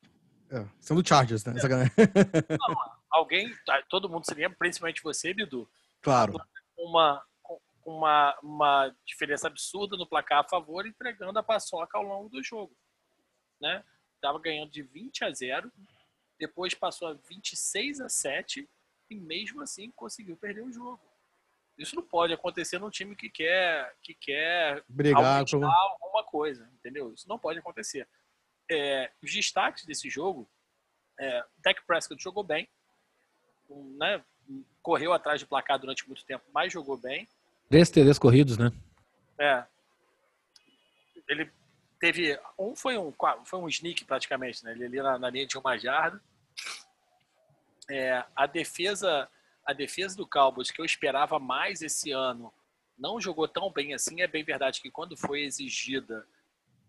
É, sendo Chargers, né? É. Não, alguém, tá, todo mundo se lembra, principalmente você, Bidu. Claro. Uma, uma, uma diferença absurda no placar a favor, entregando a paçoca ao longo do jogo. Né? Tava ganhando de 20 a 0, depois passou a 26 a 7 e mesmo assim conseguiu perder o jogo. Isso não pode acontecer num time que quer que quer brigar com alguma coisa, entendeu? Isso não pode acontecer. É, os destaques desse jogo, é, Dak Prescott jogou bem, né? Correu atrás de placar durante muito tempo, mas jogou bem. Três TDs corridos, né? É. Ele teve um foi um foi um sneak praticamente, né? Ele ali na, na linha de uma jarda. É, a defesa a defesa do Cowboys, que eu esperava mais esse ano, não jogou tão bem assim. É bem verdade que quando foi exigida,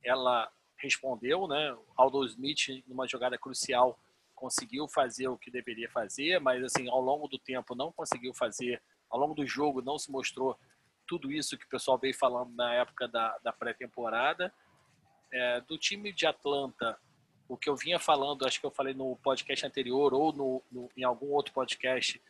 ela respondeu, né? Aldo Smith, numa jogada crucial, conseguiu fazer o que deveria fazer, mas assim, ao longo do tempo não conseguiu fazer, ao longo do jogo não se mostrou tudo isso que o pessoal veio falando na época da, da pré-temporada. É, do time de Atlanta, o que eu vinha falando, acho que eu falei no podcast anterior ou no, no em algum outro podcast,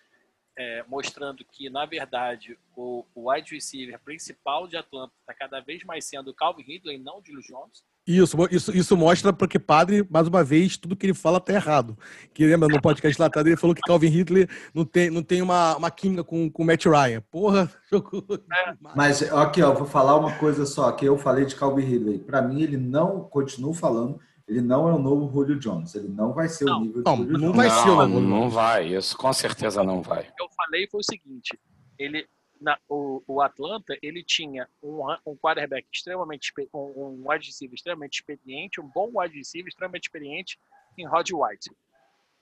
é, mostrando que, na verdade, o, o wide receiver principal de Atlanta está cada vez mais sendo o Calvin Ridley, não o Julio Jones. Isso, isso, isso mostra porque padre, mais uma vez, tudo que ele fala tá errado. Que lembra no podcast lá atrás, ele falou que Calvin Ridley não tem, não tem uma, uma química com o Matt Ryan. Porra, jogou. É. Mas aqui, ó, vou falar uma coisa só, que eu falei de Calvin Ridley. Para mim, ele não, continuo falando, ele não é o novo Julio Jones. Ele não vai ser não, o nível não, do Julio não Vai ser o novo não vai. Isso com certeza não vai. O que eu falei foi o seguinte: ele, na, o, o Atlanta ele tinha um, um quarterback extremamente um, um wide receiver extremamente experiente, um bom wide receiver extremamente experiente em Rod White.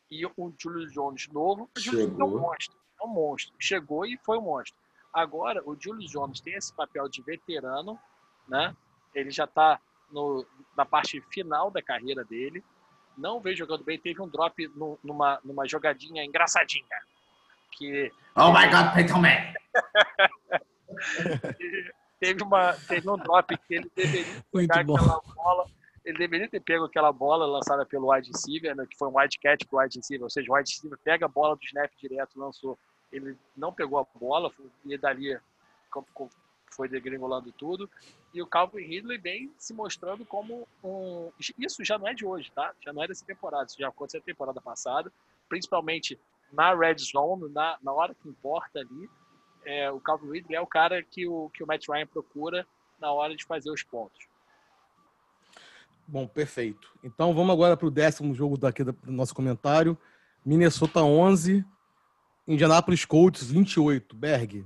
E o Julio Jones novo, Jones é um monstro, é um monstro. Chegou e foi um monstro. Agora o Julio Jones tem esse papel de veterano, né? Ele já está no, na parte final da carreira dele. Não veio jogando bem. Teve um drop no, numa, numa jogadinha engraçadinha. Que, oh my God, Peyton Man! teve, uma, teve um drop que ele deveria pegar aquela bola. Ele deveria ter pego aquela bola lançada pelo wide receiver, né, que foi um wide catch pro wide receiver, ou seja, o wide receiver pega a bola do snap direto, lançou. Ele não pegou a bola, e dali foi degringolando tudo. E o Calvin Ridley bem se mostrando como um. Isso já não é de hoje, tá? Já não é dessa temporada, isso já aconteceu na temporada passada, principalmente na red zone, na, na hora que importa ali. É, o Calvin Ridley é o cara que o, que o Matt Ryan procura na hora de fazer os pontos. Bom, perfeito. Então vamos agora para o décimo jogo daqui do nosso comentário. Minnesota 11, Indianapolis Colts 28. Berg,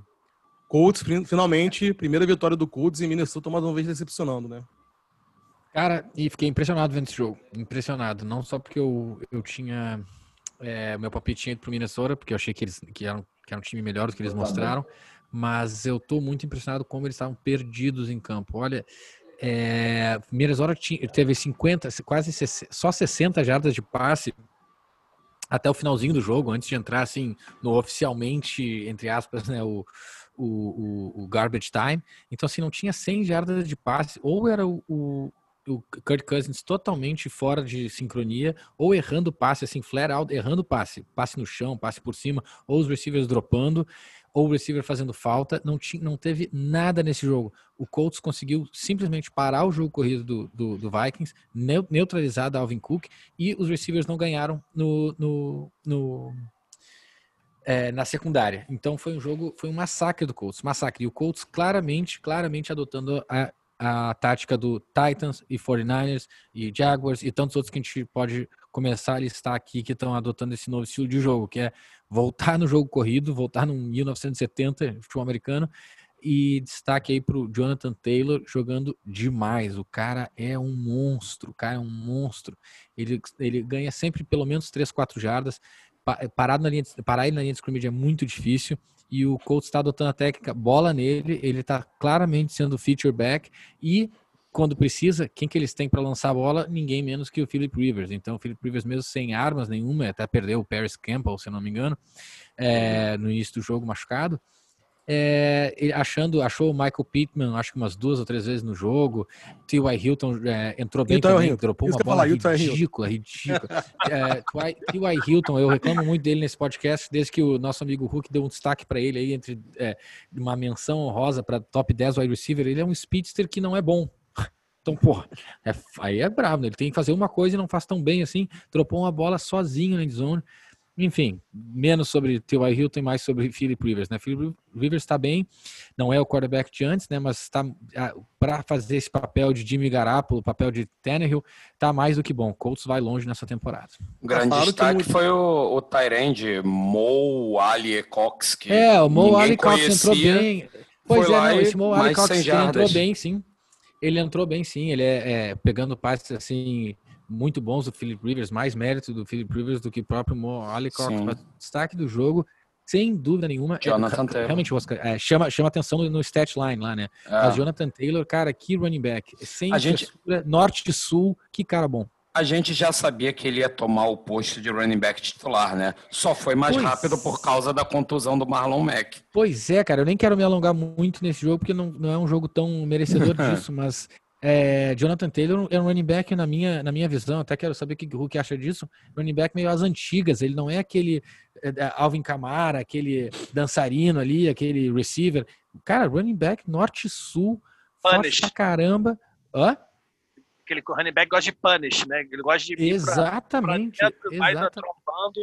Colts, finalmente, primeira vitória do Colts e Minnesota mais uma vez decepcionando, né? Cara, e fiquei impressionado vendo esse jogo. Impressionado. Não só porque eu, eu tinha. É, meu palpite tinha ido pro Minnesota, porque eu achei que eles que eram, que era um time melhor do que eles mostraram. Mas eu tô muito impressionado como eles estavam perdidos em campo. Olha, é, Minnesota tinha, teve 50, quase 60, só 60 jardas de passe até o finalzinho do jogo, antes de entrar assim no oficialmente, entre aspas, né, o, o, o, o, garbage time. Então, assim, não tinha 100 jardas de passe. Ou era o, o, o Kurt Cousins totalmente fora de sincronia, ou errando passe, assim, flare out, errando passe, passe no chão, passe por cima, ou os receivers dropando, ou o receiver fazendo falta. Não, tinha, não teve nada nesse jogo. O Colts conseguiu simplesmente parar o jogo corrido do, do, do Vikings, neutralizar Dalvin Cook, e os receivers não ganharam no, no, no é, na secundária. Então foi um jogo, foi um massacre do Colts, massacre. E o Colts claramente, claramente adotando a a tática do Titans e 49ers e Jaguars e tantos outros que a gente pode começar a listar aqui que estão adotando esse novo estilo de jogo, que é voltar no jogo corrido, voltar no 1970 futebol americano e destaque aí para o Jonathan Taylor jogando demais. O cara é um monstro, o cara é um monstro. Ele, ele ganha sempre pelo menos 3, 4 jardas. Parado na linha, parar ele na linha de scrimmage é muito difícil e o Colts está adotando a técnica bola nele, ele está claramente sendo feature back e quando precisa, quem que eles têm para lançar a bola? Ninguém menos que o Philip Rivers. Então, o Philip Rivers, mesmo sem armas nenhuma, até perdeu o Paris Campbell, se não me engano, é, no início do jogo machucado é, achando, achou o Michael Pittman, acho que umas duas ou três vezes no jogo. T.Y. Hilton é, entrou bem Hilton é também, dropou uma bola falar, ridícula, ridícula. é, T.Y. Hilton, eu reclamo muito dele nesse podcast, desde que o nosso amigo Hulk deu um destaque para ele aí, entre é, uma menção honrosa para top 10 wide receiver. Ele é um speedster que não é bom. Então, porra, é, aí é bravo, né? Ele tem que fazer uma coisa e não faz tão bem assim. Dropou uma bola sozinho na zone enfim, menos sobre T.Y. Hilton e mais sobre Philip Rivers, né? Philip Rivers está bem, não é o quarterback de antes, né? Mas está para fazer esse papel de Jimmy Garoppolo, papel de Tannehill, tá mais do que bom. Colts vai longe nessa temporada. O grande destaque foi o, o Tyrande Mo Ali Cox, que É, o Mo Ali Cox entrou bem. Pois é, não, esse Mo Ali Cox entrou bem, sim. Ele entrou bem, sim. Ele é, é pegando passes assim muito bons do Philip Rivers, mais mérito do Philip Rivers do que o próprio Mo Alleycock. Destaque do jogo, sem dúvida nenhuma. É, Jonathan é, Taylor. Realmente, Oscar, é, chama, chama atenção no, no stat line lá, né? É. Mas Jonathan Taylor, cara, que running back. Sem a gente... norte e sul, que cara bom. A gente já sabia que ele ia tomar o posto de running back titular, né? Só foi mais pois... rápido por causa da contusão do Marlon Mack. Pois é, cara. Eu nem quero me alongar muito nesse jogo, porque não, não é um jogo tão merecedor disso, mas é, Jonathan Taylor é um running back, na minha, na minha visão, até quero saber o que o Hulk acha disso, running back meio às antigas, ele não é aquele é, Alvin Kamara, aquele dançarino ali, aquele receiver. Cara, running back norte-sul, forte pra caramba. Hã? Aquele running back gosta de punish, né? Ele gosta de exatamente, pra, pra exatamente.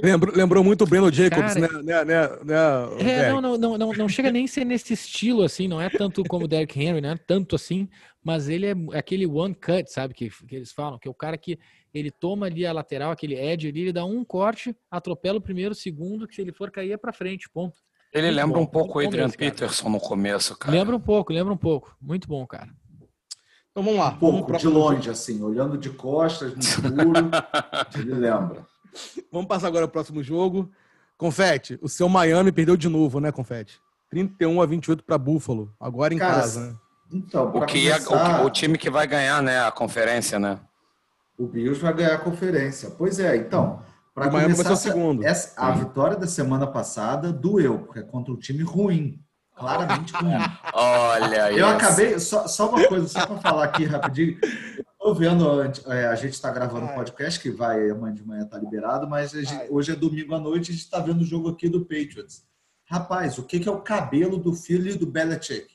Lembrou, lembrou muito o Breno Jacobs, Cara, né, né, né, né É, não, não, não, não, não chega nem a ser nesse estilo assim, não é tanto como o Derrick Henry, né? Tanto assim, mas ele é aquele one cut, sabe que, que eles falam, que é o cara que ele toma ali a lateral, aquele edge ali, ele dá um corte, atropela o primeiro, o segundo, que se ele for cair é para frente, ponto. Ele muito lembra bom, um pouco o Adrian Peterson no começo, cara. Lembra um pouco, lembra um pouco. Muito bom, cara. Então vamos lá. Um pouco, de longe, assim, olhando de costas, no escuro, ele lembra. Vamos passar agora ao próximo jogo. Confete, o seu Miami perdeu de novo, né, Confete? 31 a 28 para Buffalo, agora em Cara, casa. Né? Então, o, que é começar, é, o, o, time que vai ganhar, né, a conferência, né? O Bills vai ganhar a conferência. Pois é, então, para começar, essa, essa, a vitória da semana passada doeu, porque é contra um time ruim claramente ruim. Olha Eu acabei, só, só uma coisa, só para falar aqui rapidinho. Estou vendo, é, a gente está gravando um podcast que vai amanhã de manhã está liberado, mas gente, hoje é domingo à noite, a gente está vendo o jogo aqui do Patriots. Rapaz, o que, que é o cabelo do filho do Belichick?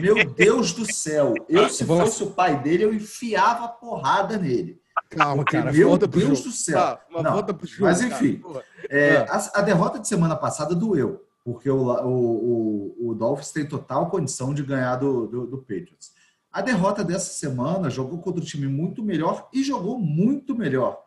Meu Deus do céu! Eu, se fosse o pai dele, eu enfiava a porrada nele. Calma, Porque, cara. Meu Deus do céu. Tá, Não, jogo, mas enfim, cara, é, a, a derrota de semana passada doeu porque o, o, o, Dolphins tem total condição de ganhar do, do, do, Patriots. A derrota dessa semana jogou contra um time muito melhor e jogou muito melhor.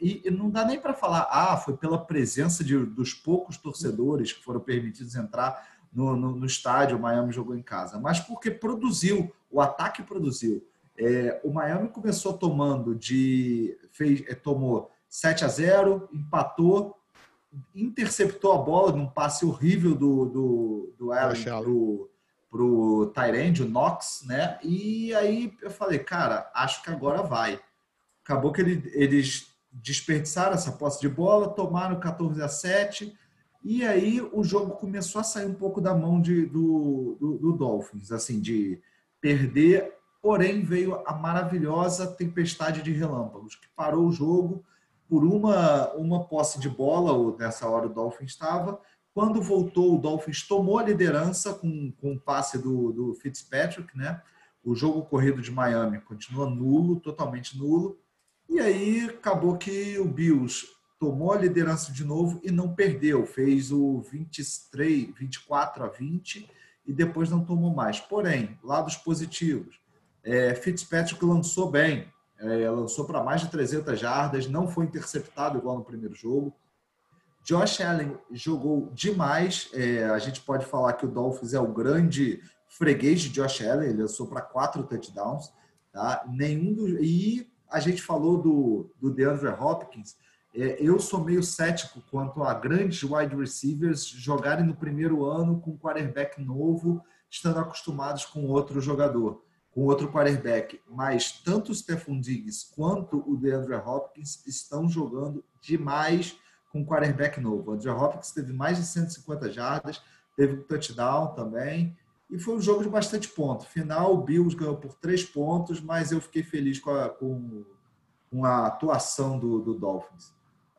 E, e não dá nem para falar, ah, foi pela presença de, dos poucos torcedores que foram permitidos entrar no, no, no estádio, o Miami jogou em casa, mas porque produziu, o ataque produziu. É, o Miami começou tomando de. Fez, é, tomou 7 a 0 empatou interceptou a bola num passe horrível do, do, do Allen pro, pro Tyrande, o Knox, né? E aí eu falei, cara, acho que agora vai. Acabou que ele, eles desperdiçaram essa posse de bola, tomaram 14 a 7 e aí o jogo começou a sair um pouco da mão de, do, do, do Dolphins, assim, de perder porém veio a maravilhosa tempestade de relâmpagos, que parou o jogo por uma, uma posse de bola, nessa hora o Dolphins estava. Quando voltou, o Dolphins tomou a liderança com, com o passe do, do Fitzpatrick, né? O jogo corrido de Miami continua nulo, totalmente nulo. E aí acabou que o Bills tomou a liderança de novo e não perdeu, fez o 23, 24 a 20 e depois não tomou mais. Porém, lados positivos, é, Fitzpatrick lançou bem, é, lançou para mais de 300 jardas, não foi interceptado igual no primeiro jogo. Josh Allen jogou demais. É, a gente pode falar que o Dolphins é o grande freguês de Josh Allen, ele lançou para quatro touchdowns. Tá? Nenhum do... E a gente falou do, do DeAndre Hopkins. É, eu sou meio cético quanto a grandes wide receivers jogarem no primeiro ano com um quarterback novo, estando acostumados com outro jogador com outro quarterback, mas tanto o Stephon Diggs quanto o DeAndre Hopkins estão jogando demais com quarterback novo. O DeAndre Hopkins teve mais de 150 jardas, teve um touchdown também, e foi um jogo de bastante ponto. Final, o Bills ganhou por três pontos, mas eu fiquei feliz com a, com, com a atuação do, do Dolphins.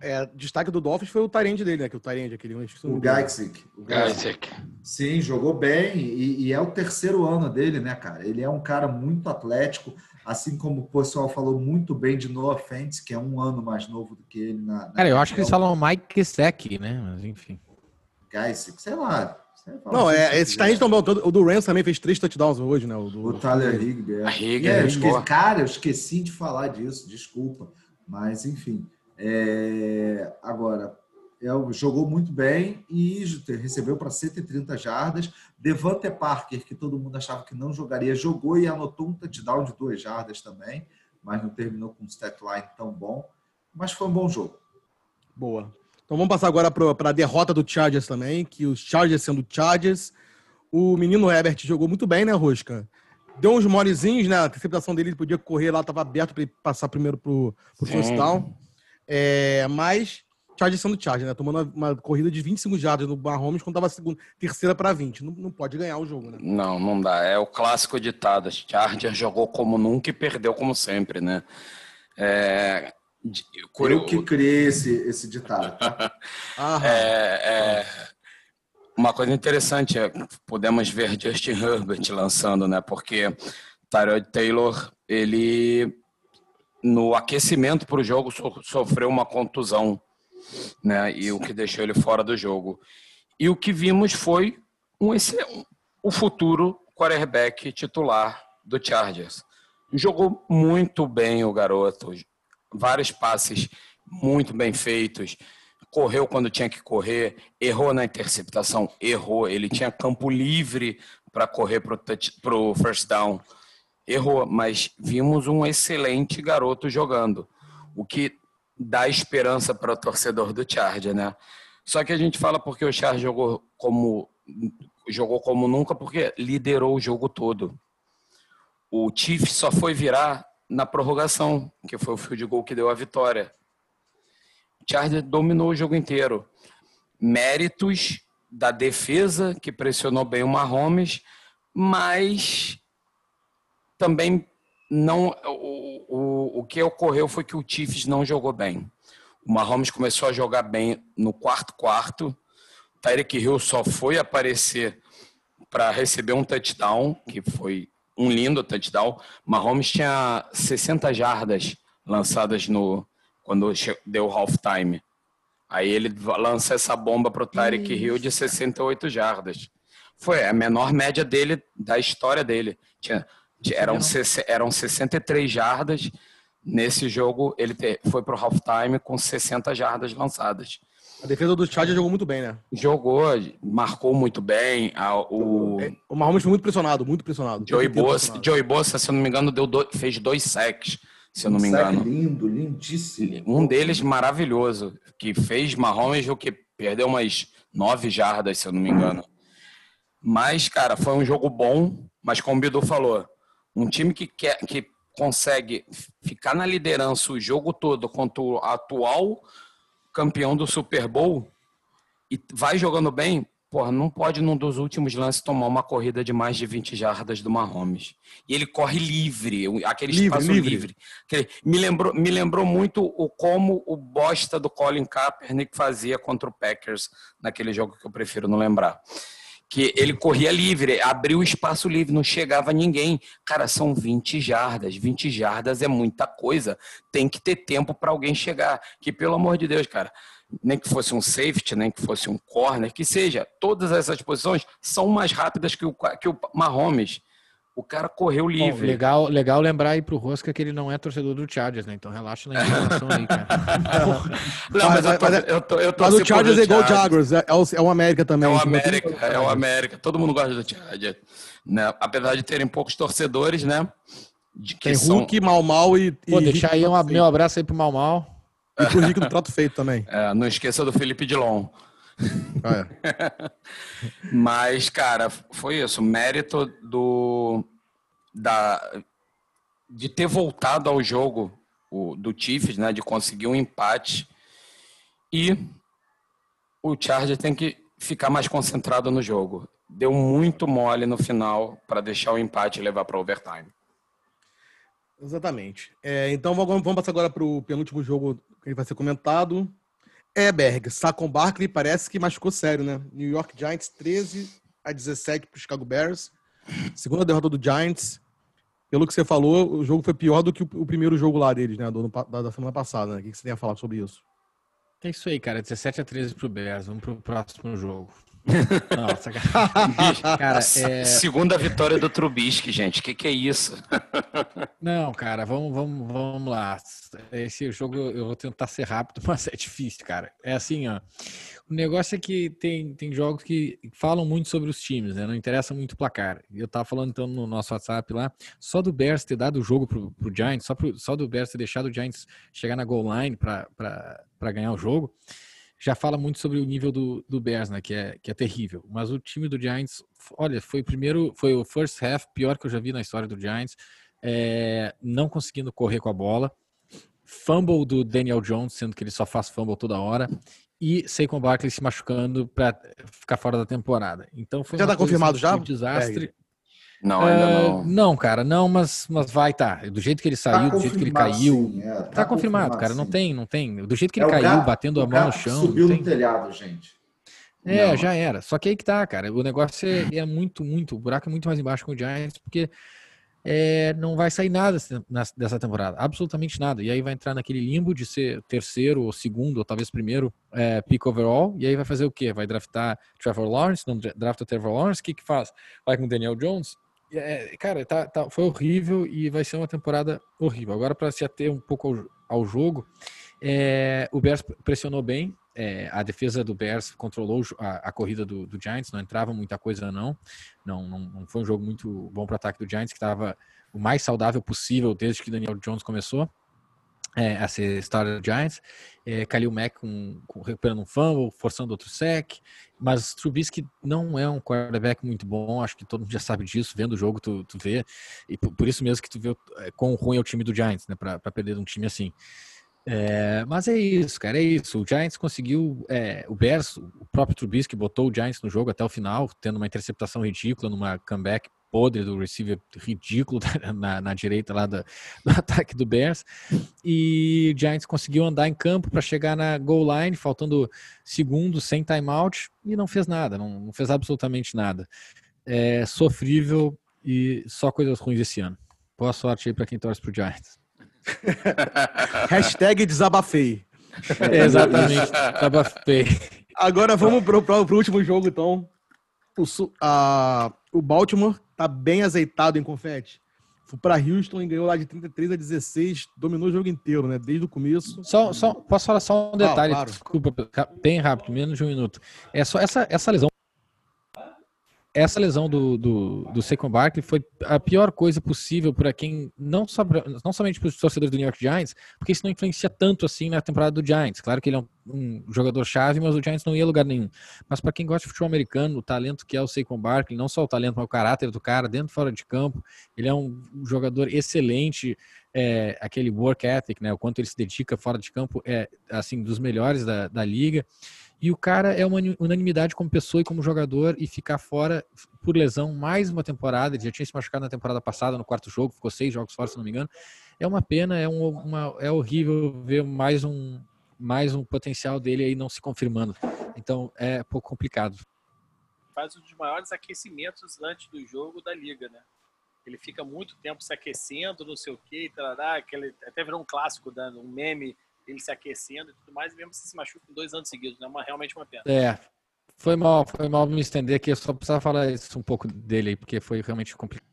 É, destaque do Dolphins foi o Tyrande dele, né? Que o Tyrande, aquele... O Geitzik. O Geitzik. Sim, jogou bem e, e, é o terceiro ano dele, né, cara? Ele é um cara muito atlético, assim como o pessoal falou muito bem de Noah Fentz, que é um ano mais novo do que ele na... na cara, eu acho que eles falam Mike Gesek, né? Mas enfim. Geitzik, sei lá. Não, é, esses Tyrande estão. O do Rams também fez três touchdowns hoje, né? O, do... o Tyler Higby. É. Higby, é, eu esqueci, cara, eu esqueci de falar disso, desculpa. Mas, enfim... É, agora, é, jogou muito bem e recebeu para 130 jardas. Devante Parker, que todo mundo achava que não jogaria, jogou e anotou um touchdown de duas jardas também, mas não terminou com um stat line tão bom. Mas foi um bom jogo. Boa. Então vamos passar agora para a derrota do Chargers também, que os Chargers sendo Chargers. O menino Herbert jogou muito bem, né, Rosca? Deu uns molezinhos, né? A interceptação dele ele podia correr lá, estava aberto para ele passar primeiro para o first down. É, mas Chargers sendo Chargers, né? Tomando uma, uma, corrida de 25 jardas no Mahomes quando tava segunda, terceira para 20. Não, não pode ganhar o jogo, né? Não, não dá. É o clássico ditado. Chargers jogou como nunca e perdeu como sempre, né? É, Eu que criei esse, esse ditado. É, é, uma coisa interessante é podemos ver Justin Herbert lançando, né? Porque Tyrod Taylor, ele no aquecimento para o jogo so, sofreu uma contusão, né? E o que deixou ele fora do jogo. E o que vimos foi um, um o futuro quarterback titular do Chargers. Jogou muito bem o garoto, vários passes muito bem feitos, correu quando tinha que correr, errou na interceptação, errou. Ele tinha campo livre para correr para o first down errou, mas vimos um excelente garoto jogando, o que dá esperança para o torcedor do Charger, né? Só que a gente fala porque o Charger jogou como jogou como nunca porque liderou o jogo todo. O Chiefs só foi virar na prorrogação, que foi o field goal que deu a vitória. O Charger dominou o jogo inteiro. Méritos da defesa que pressionou bem o Mahomes, mas também não o, o, o que ocorreu foi que o Chiefs não jogou bem. O Mahomes começou a jogar bem no quarto quarto. Tyreek Hill só foi aparecer para receber um touchdown, que foi um lindo touchdown. Mahomes tinha 60 jardas lançadas no quando deu halftime. Aí ele lança essa bomba para o Tyreek Hill de 68 jardas. Foi a menor média dele da história dele. Tinha eram, eram 63 jardas. Nesse jogo, ele foi para o halftime com 60 jardas lançadas. A defesa do Chad jogou muito bem, né? Jogou, marcou muito bem. A, o... É, o Mahomes foi muito pressionado, muito pressionado. Joey Bossa, Joey Bossa, se eu não me engano, deu dois, fez dois sacks, se eu não um me engano. lindo, lindíssimo. Um deles maravilhoso, que fez Mahomes o que perdeu umas nove jardas, se eu não me engano. Mas, cara, foi um jogo bom, mas como o Bidu falou, um time que, quer, que consegue ficar na liderança o jogo todo contra o atual campeão do Super Bowl e vai jogando bem, porra, não pode num dos últimos lances tomar uma corrida de mais de 20 jardas do Mahomes. E ele corre livre, aquele livre, espaço livre. livre. Me, lembrou, me lembrou muito o como o bosta do Colin Kaepernick fazia contra o Packers naquele jogo que eu prefiro não lembrar que ele corria livre, abriu espaço livre, não chegava ninguém. Cara, são 20 jardas. 20 jardas é muita coisa. Tem que ter tempo para alguém chegar. Que, pelo amor de Deus, cara, nem que fosse um safety, nem que fosse um corner, que seja, todas essas posições são mais rápidas que o, que o Mahomes. O cara correu livre. Bom, legal, legal lembrar aí pro Rosca que ele não é torcedor do Chargers, né? Então relaxa na informação aí, cara. não, mas, eu tô, eu tô, eu tô mas o Chargers é igual o Jaguars, é, é o América também. É o América, é o América. Todo mundo gosta do Chargers. Né? Apesar de terem poucos torcedores, né? De que Tem são... Hulk, Mal Mal e... Pô, e deixar aí um meu abraço aí pro Mal Mal. E pro Rico do Trato Feito também. É, não esqueça do Felipe Dilon. Ah, é. Mas, cara, foi isso. Mérito do. Da, de ter voltado ao jogo o, do Chiefs, né? De conseguir um empate. E o Charger tem que ficar mais concentrado no jogo. Deu muito mole no final para deixar o empate e levar para overtime. Exatamente. É, então vamos, vamos passar agora para o penúltimo jogo que vai ser comentado. É, Berg, Saquon Barkley parece que machucou sério, né? New York Giants 13 a 17 para Chicago Bears. Segunda derrota do Giants. Pelo que você falou, o jogo foi pior do que o, primeiro jogo lá deles, né? Do, da, da semana passada. Né? O que você tem a falar sobre isso? É isso aí, cara. 17 a 13 pro Bears. Vamos pro próximo jogo. Nossa, cara. cara é... Segunda vitória do Trubisky, gente. O que, que é isso? Não, cara, vamos, vamos, vamos lá. Esse jogo eu vou tentar ser rápido, mas é difícil, cara. É assim, ó. O negócio é que tem, tem jogos que falam muito sobre os times, né? Não interessa muito o placar. Eu tava falando então no nosso WhatsApp lá, só do Bears ter dado o jogo pro, pro Giants, só, pro, só do Bears ter deixado o Giants chegar na goal line para ganhar o jogo já fala muito sobre o nível do, do Bears, né? Que é, que é terrível. Mas o time do Giants, olha, foi o primeiro, foi o first half pior que eu já vi na história do Giants, é, não conseguindo correr com a bola. Fumble do Daniel Jones, sendo que ele só faz fumble toda hora. E Saquon Barkley se machucando para ficar fora da temporada. Então foi já está confirmado já? Um desastre. É. Não, ainda uh, não. Não, cara, não, mas, mas vai tá. Do jeito que ele saiu, tá do jeito que ele caiu. Sim, é, tá, tá confirmado, cara. Sim. Não tem, não tem. Do jeito que ele é, caiu, batendo a mão no chão. Subiu no telhado, gente. É, não. já era. Só que aí que tá, cara. O negócio é, é, muito, muito. O buraco é muito mais embaixo com o Giants, porque é, não vai sair nada dessa temporada. Absolutamente nada. E aí vai entrar naquele limbo de ser terceiro ou segundo, ou talvez primeiro é, pick overall. E aí vai fazer o quê? Vai draftar Trevor Lawrence? Não drafta Trevor Lawrence? O que que faz? Vai com Daniel Jones? É, cara, tá, tá, foi horrível e vai ser uma temporada horrível. Agora, para se ater um pouco ao, ao jogo, é, o Bears pressionou bem. É, a defesa do Bears controlou a, a corrida do, do, Giants, não entrava muita coisa, não. Não, não, não foi um jogo muito bom para o ataque do Giants, que estava o mais saudável possível desde que Daniel Jones começou é, a ser história do Giants. É, Mack com, recuperando um fumble, forçando outro sec. Mas Trubisky não é um quarterback muito bom, acho que todo mundo já sabe disso, vendo o jogo tu, tu vê. E por, por isso mesmo que tu vê é, quão ruim é o time do Giants, né, para perder um time assim. É, mas é isso, cara, é isso. O Giants conseguiu, é, o Bears, o próprio Trubisky botou o Giants no jogo até o final, tendo uma interceptação ridícula numa comeback podre do receiver ridículo na, na direita lá do, do, ataque do Bears. E o Giants conseguiu andar em campo para chegar na goal line, faltando segundos, sem timeout, e não fez nada, não, não fez absolutamente nada. É sofrível e só coisas ruins esse ano. Boa sorte aí para quem torce pro Giants. Hashtag desabafei. É, exatamente, desabafei. Agora vamos pro, pro, pro último jogo, então. O, a, o Baltimore tá bem azeitado em confete. Foi para Houston e ganhou lá de 33 a 16, dominou o jogo inteiro, né? Desde o começo. Só, só posso falar só um detalhe, ah, claro. desculpa, bem rápido, menos de um minuto. É só essa, essa lesão essa lesão do, do, do Saquon Barkley foi a pior coisa possível para quem, não, só, não somente para os torcedores do New York Giants, porque isso não influencia tanto assim na temporada do Giants. Claro que ele é um, um jogador-chave, mas o Giants não ia lugar nenhum. Mas para quem gosta de futebol americano, o talento que é o Saquon Barkley, não só o talento, mas o caráter do cara, dentro e fora de campo, ele é um jogador excelente, é, aquele work ethic, né, o quanto ele se dedica fora de campo, é assim dos melhores da, da liga. E o cara é uma unanimidade como pessoa e como jogador e ficar fora por lesão mais uma temporada. Ele já tinha se machucado na temporada passada, no quarto jogo, ficou seis jogos fora, se não me engano. É uma pena, é, um, uma, é horrível ver mais um, mais um potencial dele aí não se confirmando. Então é um pouco complicado. Faz um dos maiores aquecimentos antes do jogo da liga, né? Ele fica muito tempo se aquecendo, não sei o quê, tarará, aquele, até virou um clássico, dando um meme ele se aquecendo e tudo mais, e mesmo se se machuca em dois anos seguidos, né? Uma, realmente uma pena. É, foi mal, foi mal me estender aqui, eu só precisava falar isso um pouco dele aí, porque foi realmente complicado.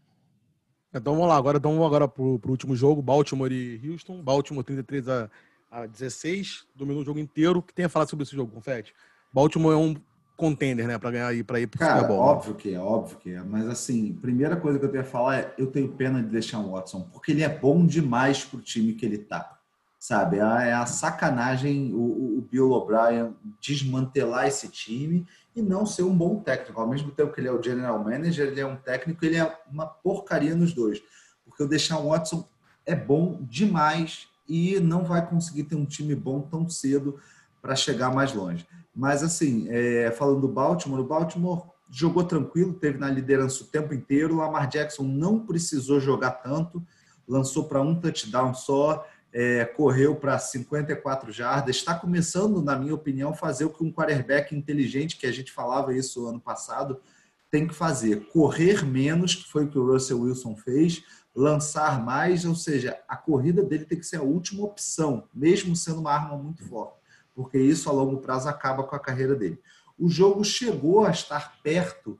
Então vamos lá, agora então vamos agora pro, pro último jogo, Baltimore e Houston. Baltimore 33 a, a 16, dominou o jogo inteiro. que tenha falado sobre esse jogo, Confete? Baltimore é um contender, né, para ganhar aí para ir pro Cara, Super Bowl. Né? óbvio que é, óbvio que é, mas assim, primeira coisa que eu tenho a falar é, eu tenho pena de deixar o Watson, porque ele é bom demais pro time que ele tá sabe? É a é sacanagem o, o Bill O'Brien desmantelar esse time e não ser um bom técnico. Ao mesmo tempo que ele é o general manager, ele é um técnico, ele é uma porcaria nos dois. Porque o Deshaun Watson é bom demais e não vai conseguir ter um time bom tão cedo para chegar mais longe. Mas assim, é, falando do Baltimore, o Baltimore jogou tranquilo, teve na liderança o tempo inteiro. Lamar Jackson não precisou jogar tanto, lançou para um touchdown só é, correu para 54 jardas, está começando, na minha opinião, fazer o que um quarterback inteligente, que a gente falava isso ano passado, tem que fazer. Correr menos, que foi o que o Russell Wilson fez, lançar mais, ou seja, a corrida dele tem que ser a última opção, mesmo sendo uma arma muito forte, porque isso a longo prazo acaba com a carreira dele. O jogo chegou a estar perto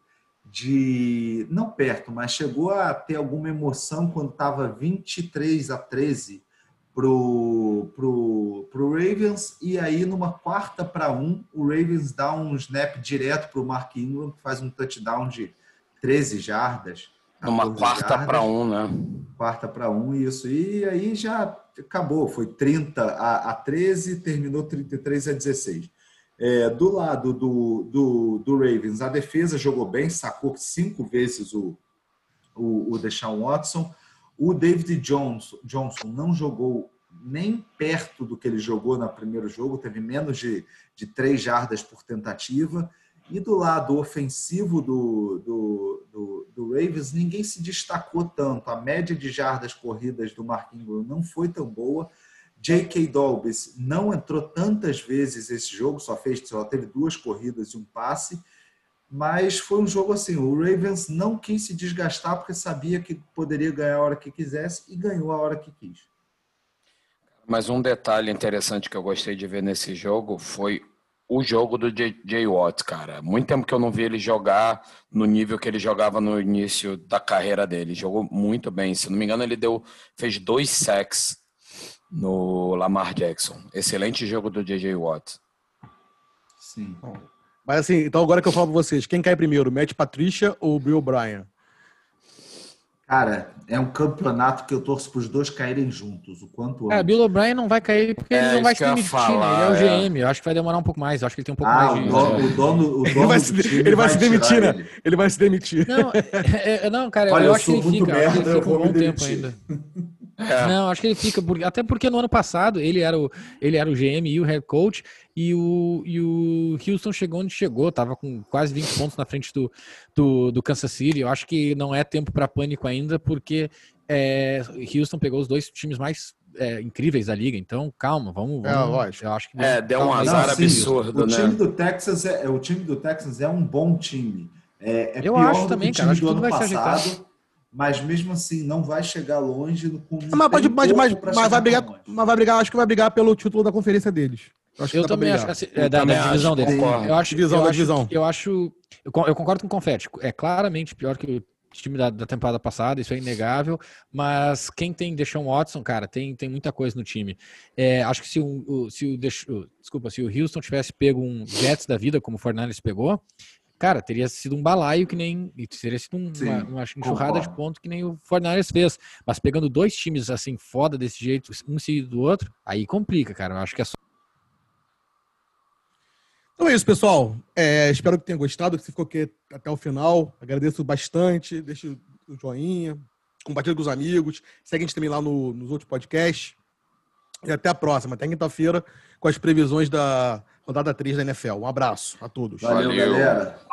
de. Não perto, mas chegou a ter alguma emoção quando estava 23 a 13 pro, pro, pro Ravens e aí numa quarta para um o Ravens dá um snap direto para o Mark Ingram que faz um touchdown de 13 jardas numa quarta para um né? Quarta para um isso. E aí já acabou. Foi 30 a, a 13 terminou 33 a 16 é, do lado do, do, do Ravens a defesa jogou bem sacou cinco vezes o o, o Deshaun Watson o David Johnson, Johnson não jogou nem perto do que ele jogou no primeiro jogo, teve menos de, de três jardas por tentativa. E do lado ofensivo do, do, do, do, Ravens, ninguém se destacou tanto. A média de jardas corridas do Mark Ingram não foi tão boa. J.K. Dobbs não entrou tantas vezes esse jogo, só fez, só teve duas corridas e um passe. Mas foi um jogo assim, o Ravens não quis se desgastar porque sabia que poderia ganhar a hora que quisesse e ganhou a hora que quis. Mas um detalhe interessante que eu gostei de ver nesse jogo foi o jogo do Jay Watt, cara. Muito tempo que eu não vi ele jogar no nível que ele jogava no início da carreira dele. Jogou muito bem. Se não me engano, ele deu fez dois sacks no Lamar Jackson. Excelente jogo do J.J. Watt. Sim. Mas assim, então agora que eu falo pra vocês, quem cai primeiro, Matt Patricia ou Bill O'Brien? Cara, é um campeonato que eu torço para os dois caírem juntos, o quanto antes. É, Bill O'Brien não vai cair porque é, ele não vai se demitir, né? Ele é o GM. Eu acho que vai demorar um pouco mais. Eu acho que ele tem um pouco ah, mais de. Dono, o dono, o dono ele vai, se, ele vai se demitir, né? Ele. ele. vai se demitir. Não, é, é não cara, Olha, eu, eu acho que ele fica. Merda, ele fica um bom tempo ainda. É. Não, acho que ele fica, porque, até porque no ano passado ele era o, ele era o GM e o head coach, e o, e o Houston chegou onde chegou, tava com quase 20 pontos na frente do, do, do Kansas City. Eu acho que não é tempo para pânico ainda, porque é, Houston pegou os dois times mais é, incríveis da liga, então calma, vamos. É, vamos é, lógico. Eu acho que é, deu um azar não, absurdo, o né? Time do Texas é, o time do Texas é um bom time. É, é eu acho também, cara. Acho que tudo vai passado. ser ajeitado mas mesmo assim não vai chegar longe com mas, pode, mas, mas, mas vai brigar, mas vai brigar, acho que vai brigar pelo título da conferência deles. Eu, eu também acho que assim, é, da, da divisão deles. Eu acho divisão eu da divisão. eu acho eu concordo com o Confete. É claramente pior que o time da, da, temporada passada, isso é inegável, mas quem tem Deshaun Watson, cara, tem, tem muita coisa no time. É, acho que se o, o se o, desculpa, se o Houston tivesse pego um Jets da vida, como o Fornales pegou, cara, teria sido um balaio que nem. Teria sido um, Sim, uma, uma enxurrada concordo. de ponto que nem o Fornales fez. Mas pegando dois times assim, foda desse jeito, um seguido do outro, aí complica, cara. Eu acho que é só. Então é isso, pessoal. É, espero que tenham gostado, que você ficou aqui até o final. Agradeço bastante. Deixe o joinha, compartilhe com os amigos. Segue a gente também lá no, nos outros podcasts. E até a próxima, até quinta-feira, com as previsões da, rodada 3 da NFL. Um abraço a todos. Valeu, Valeu. galera.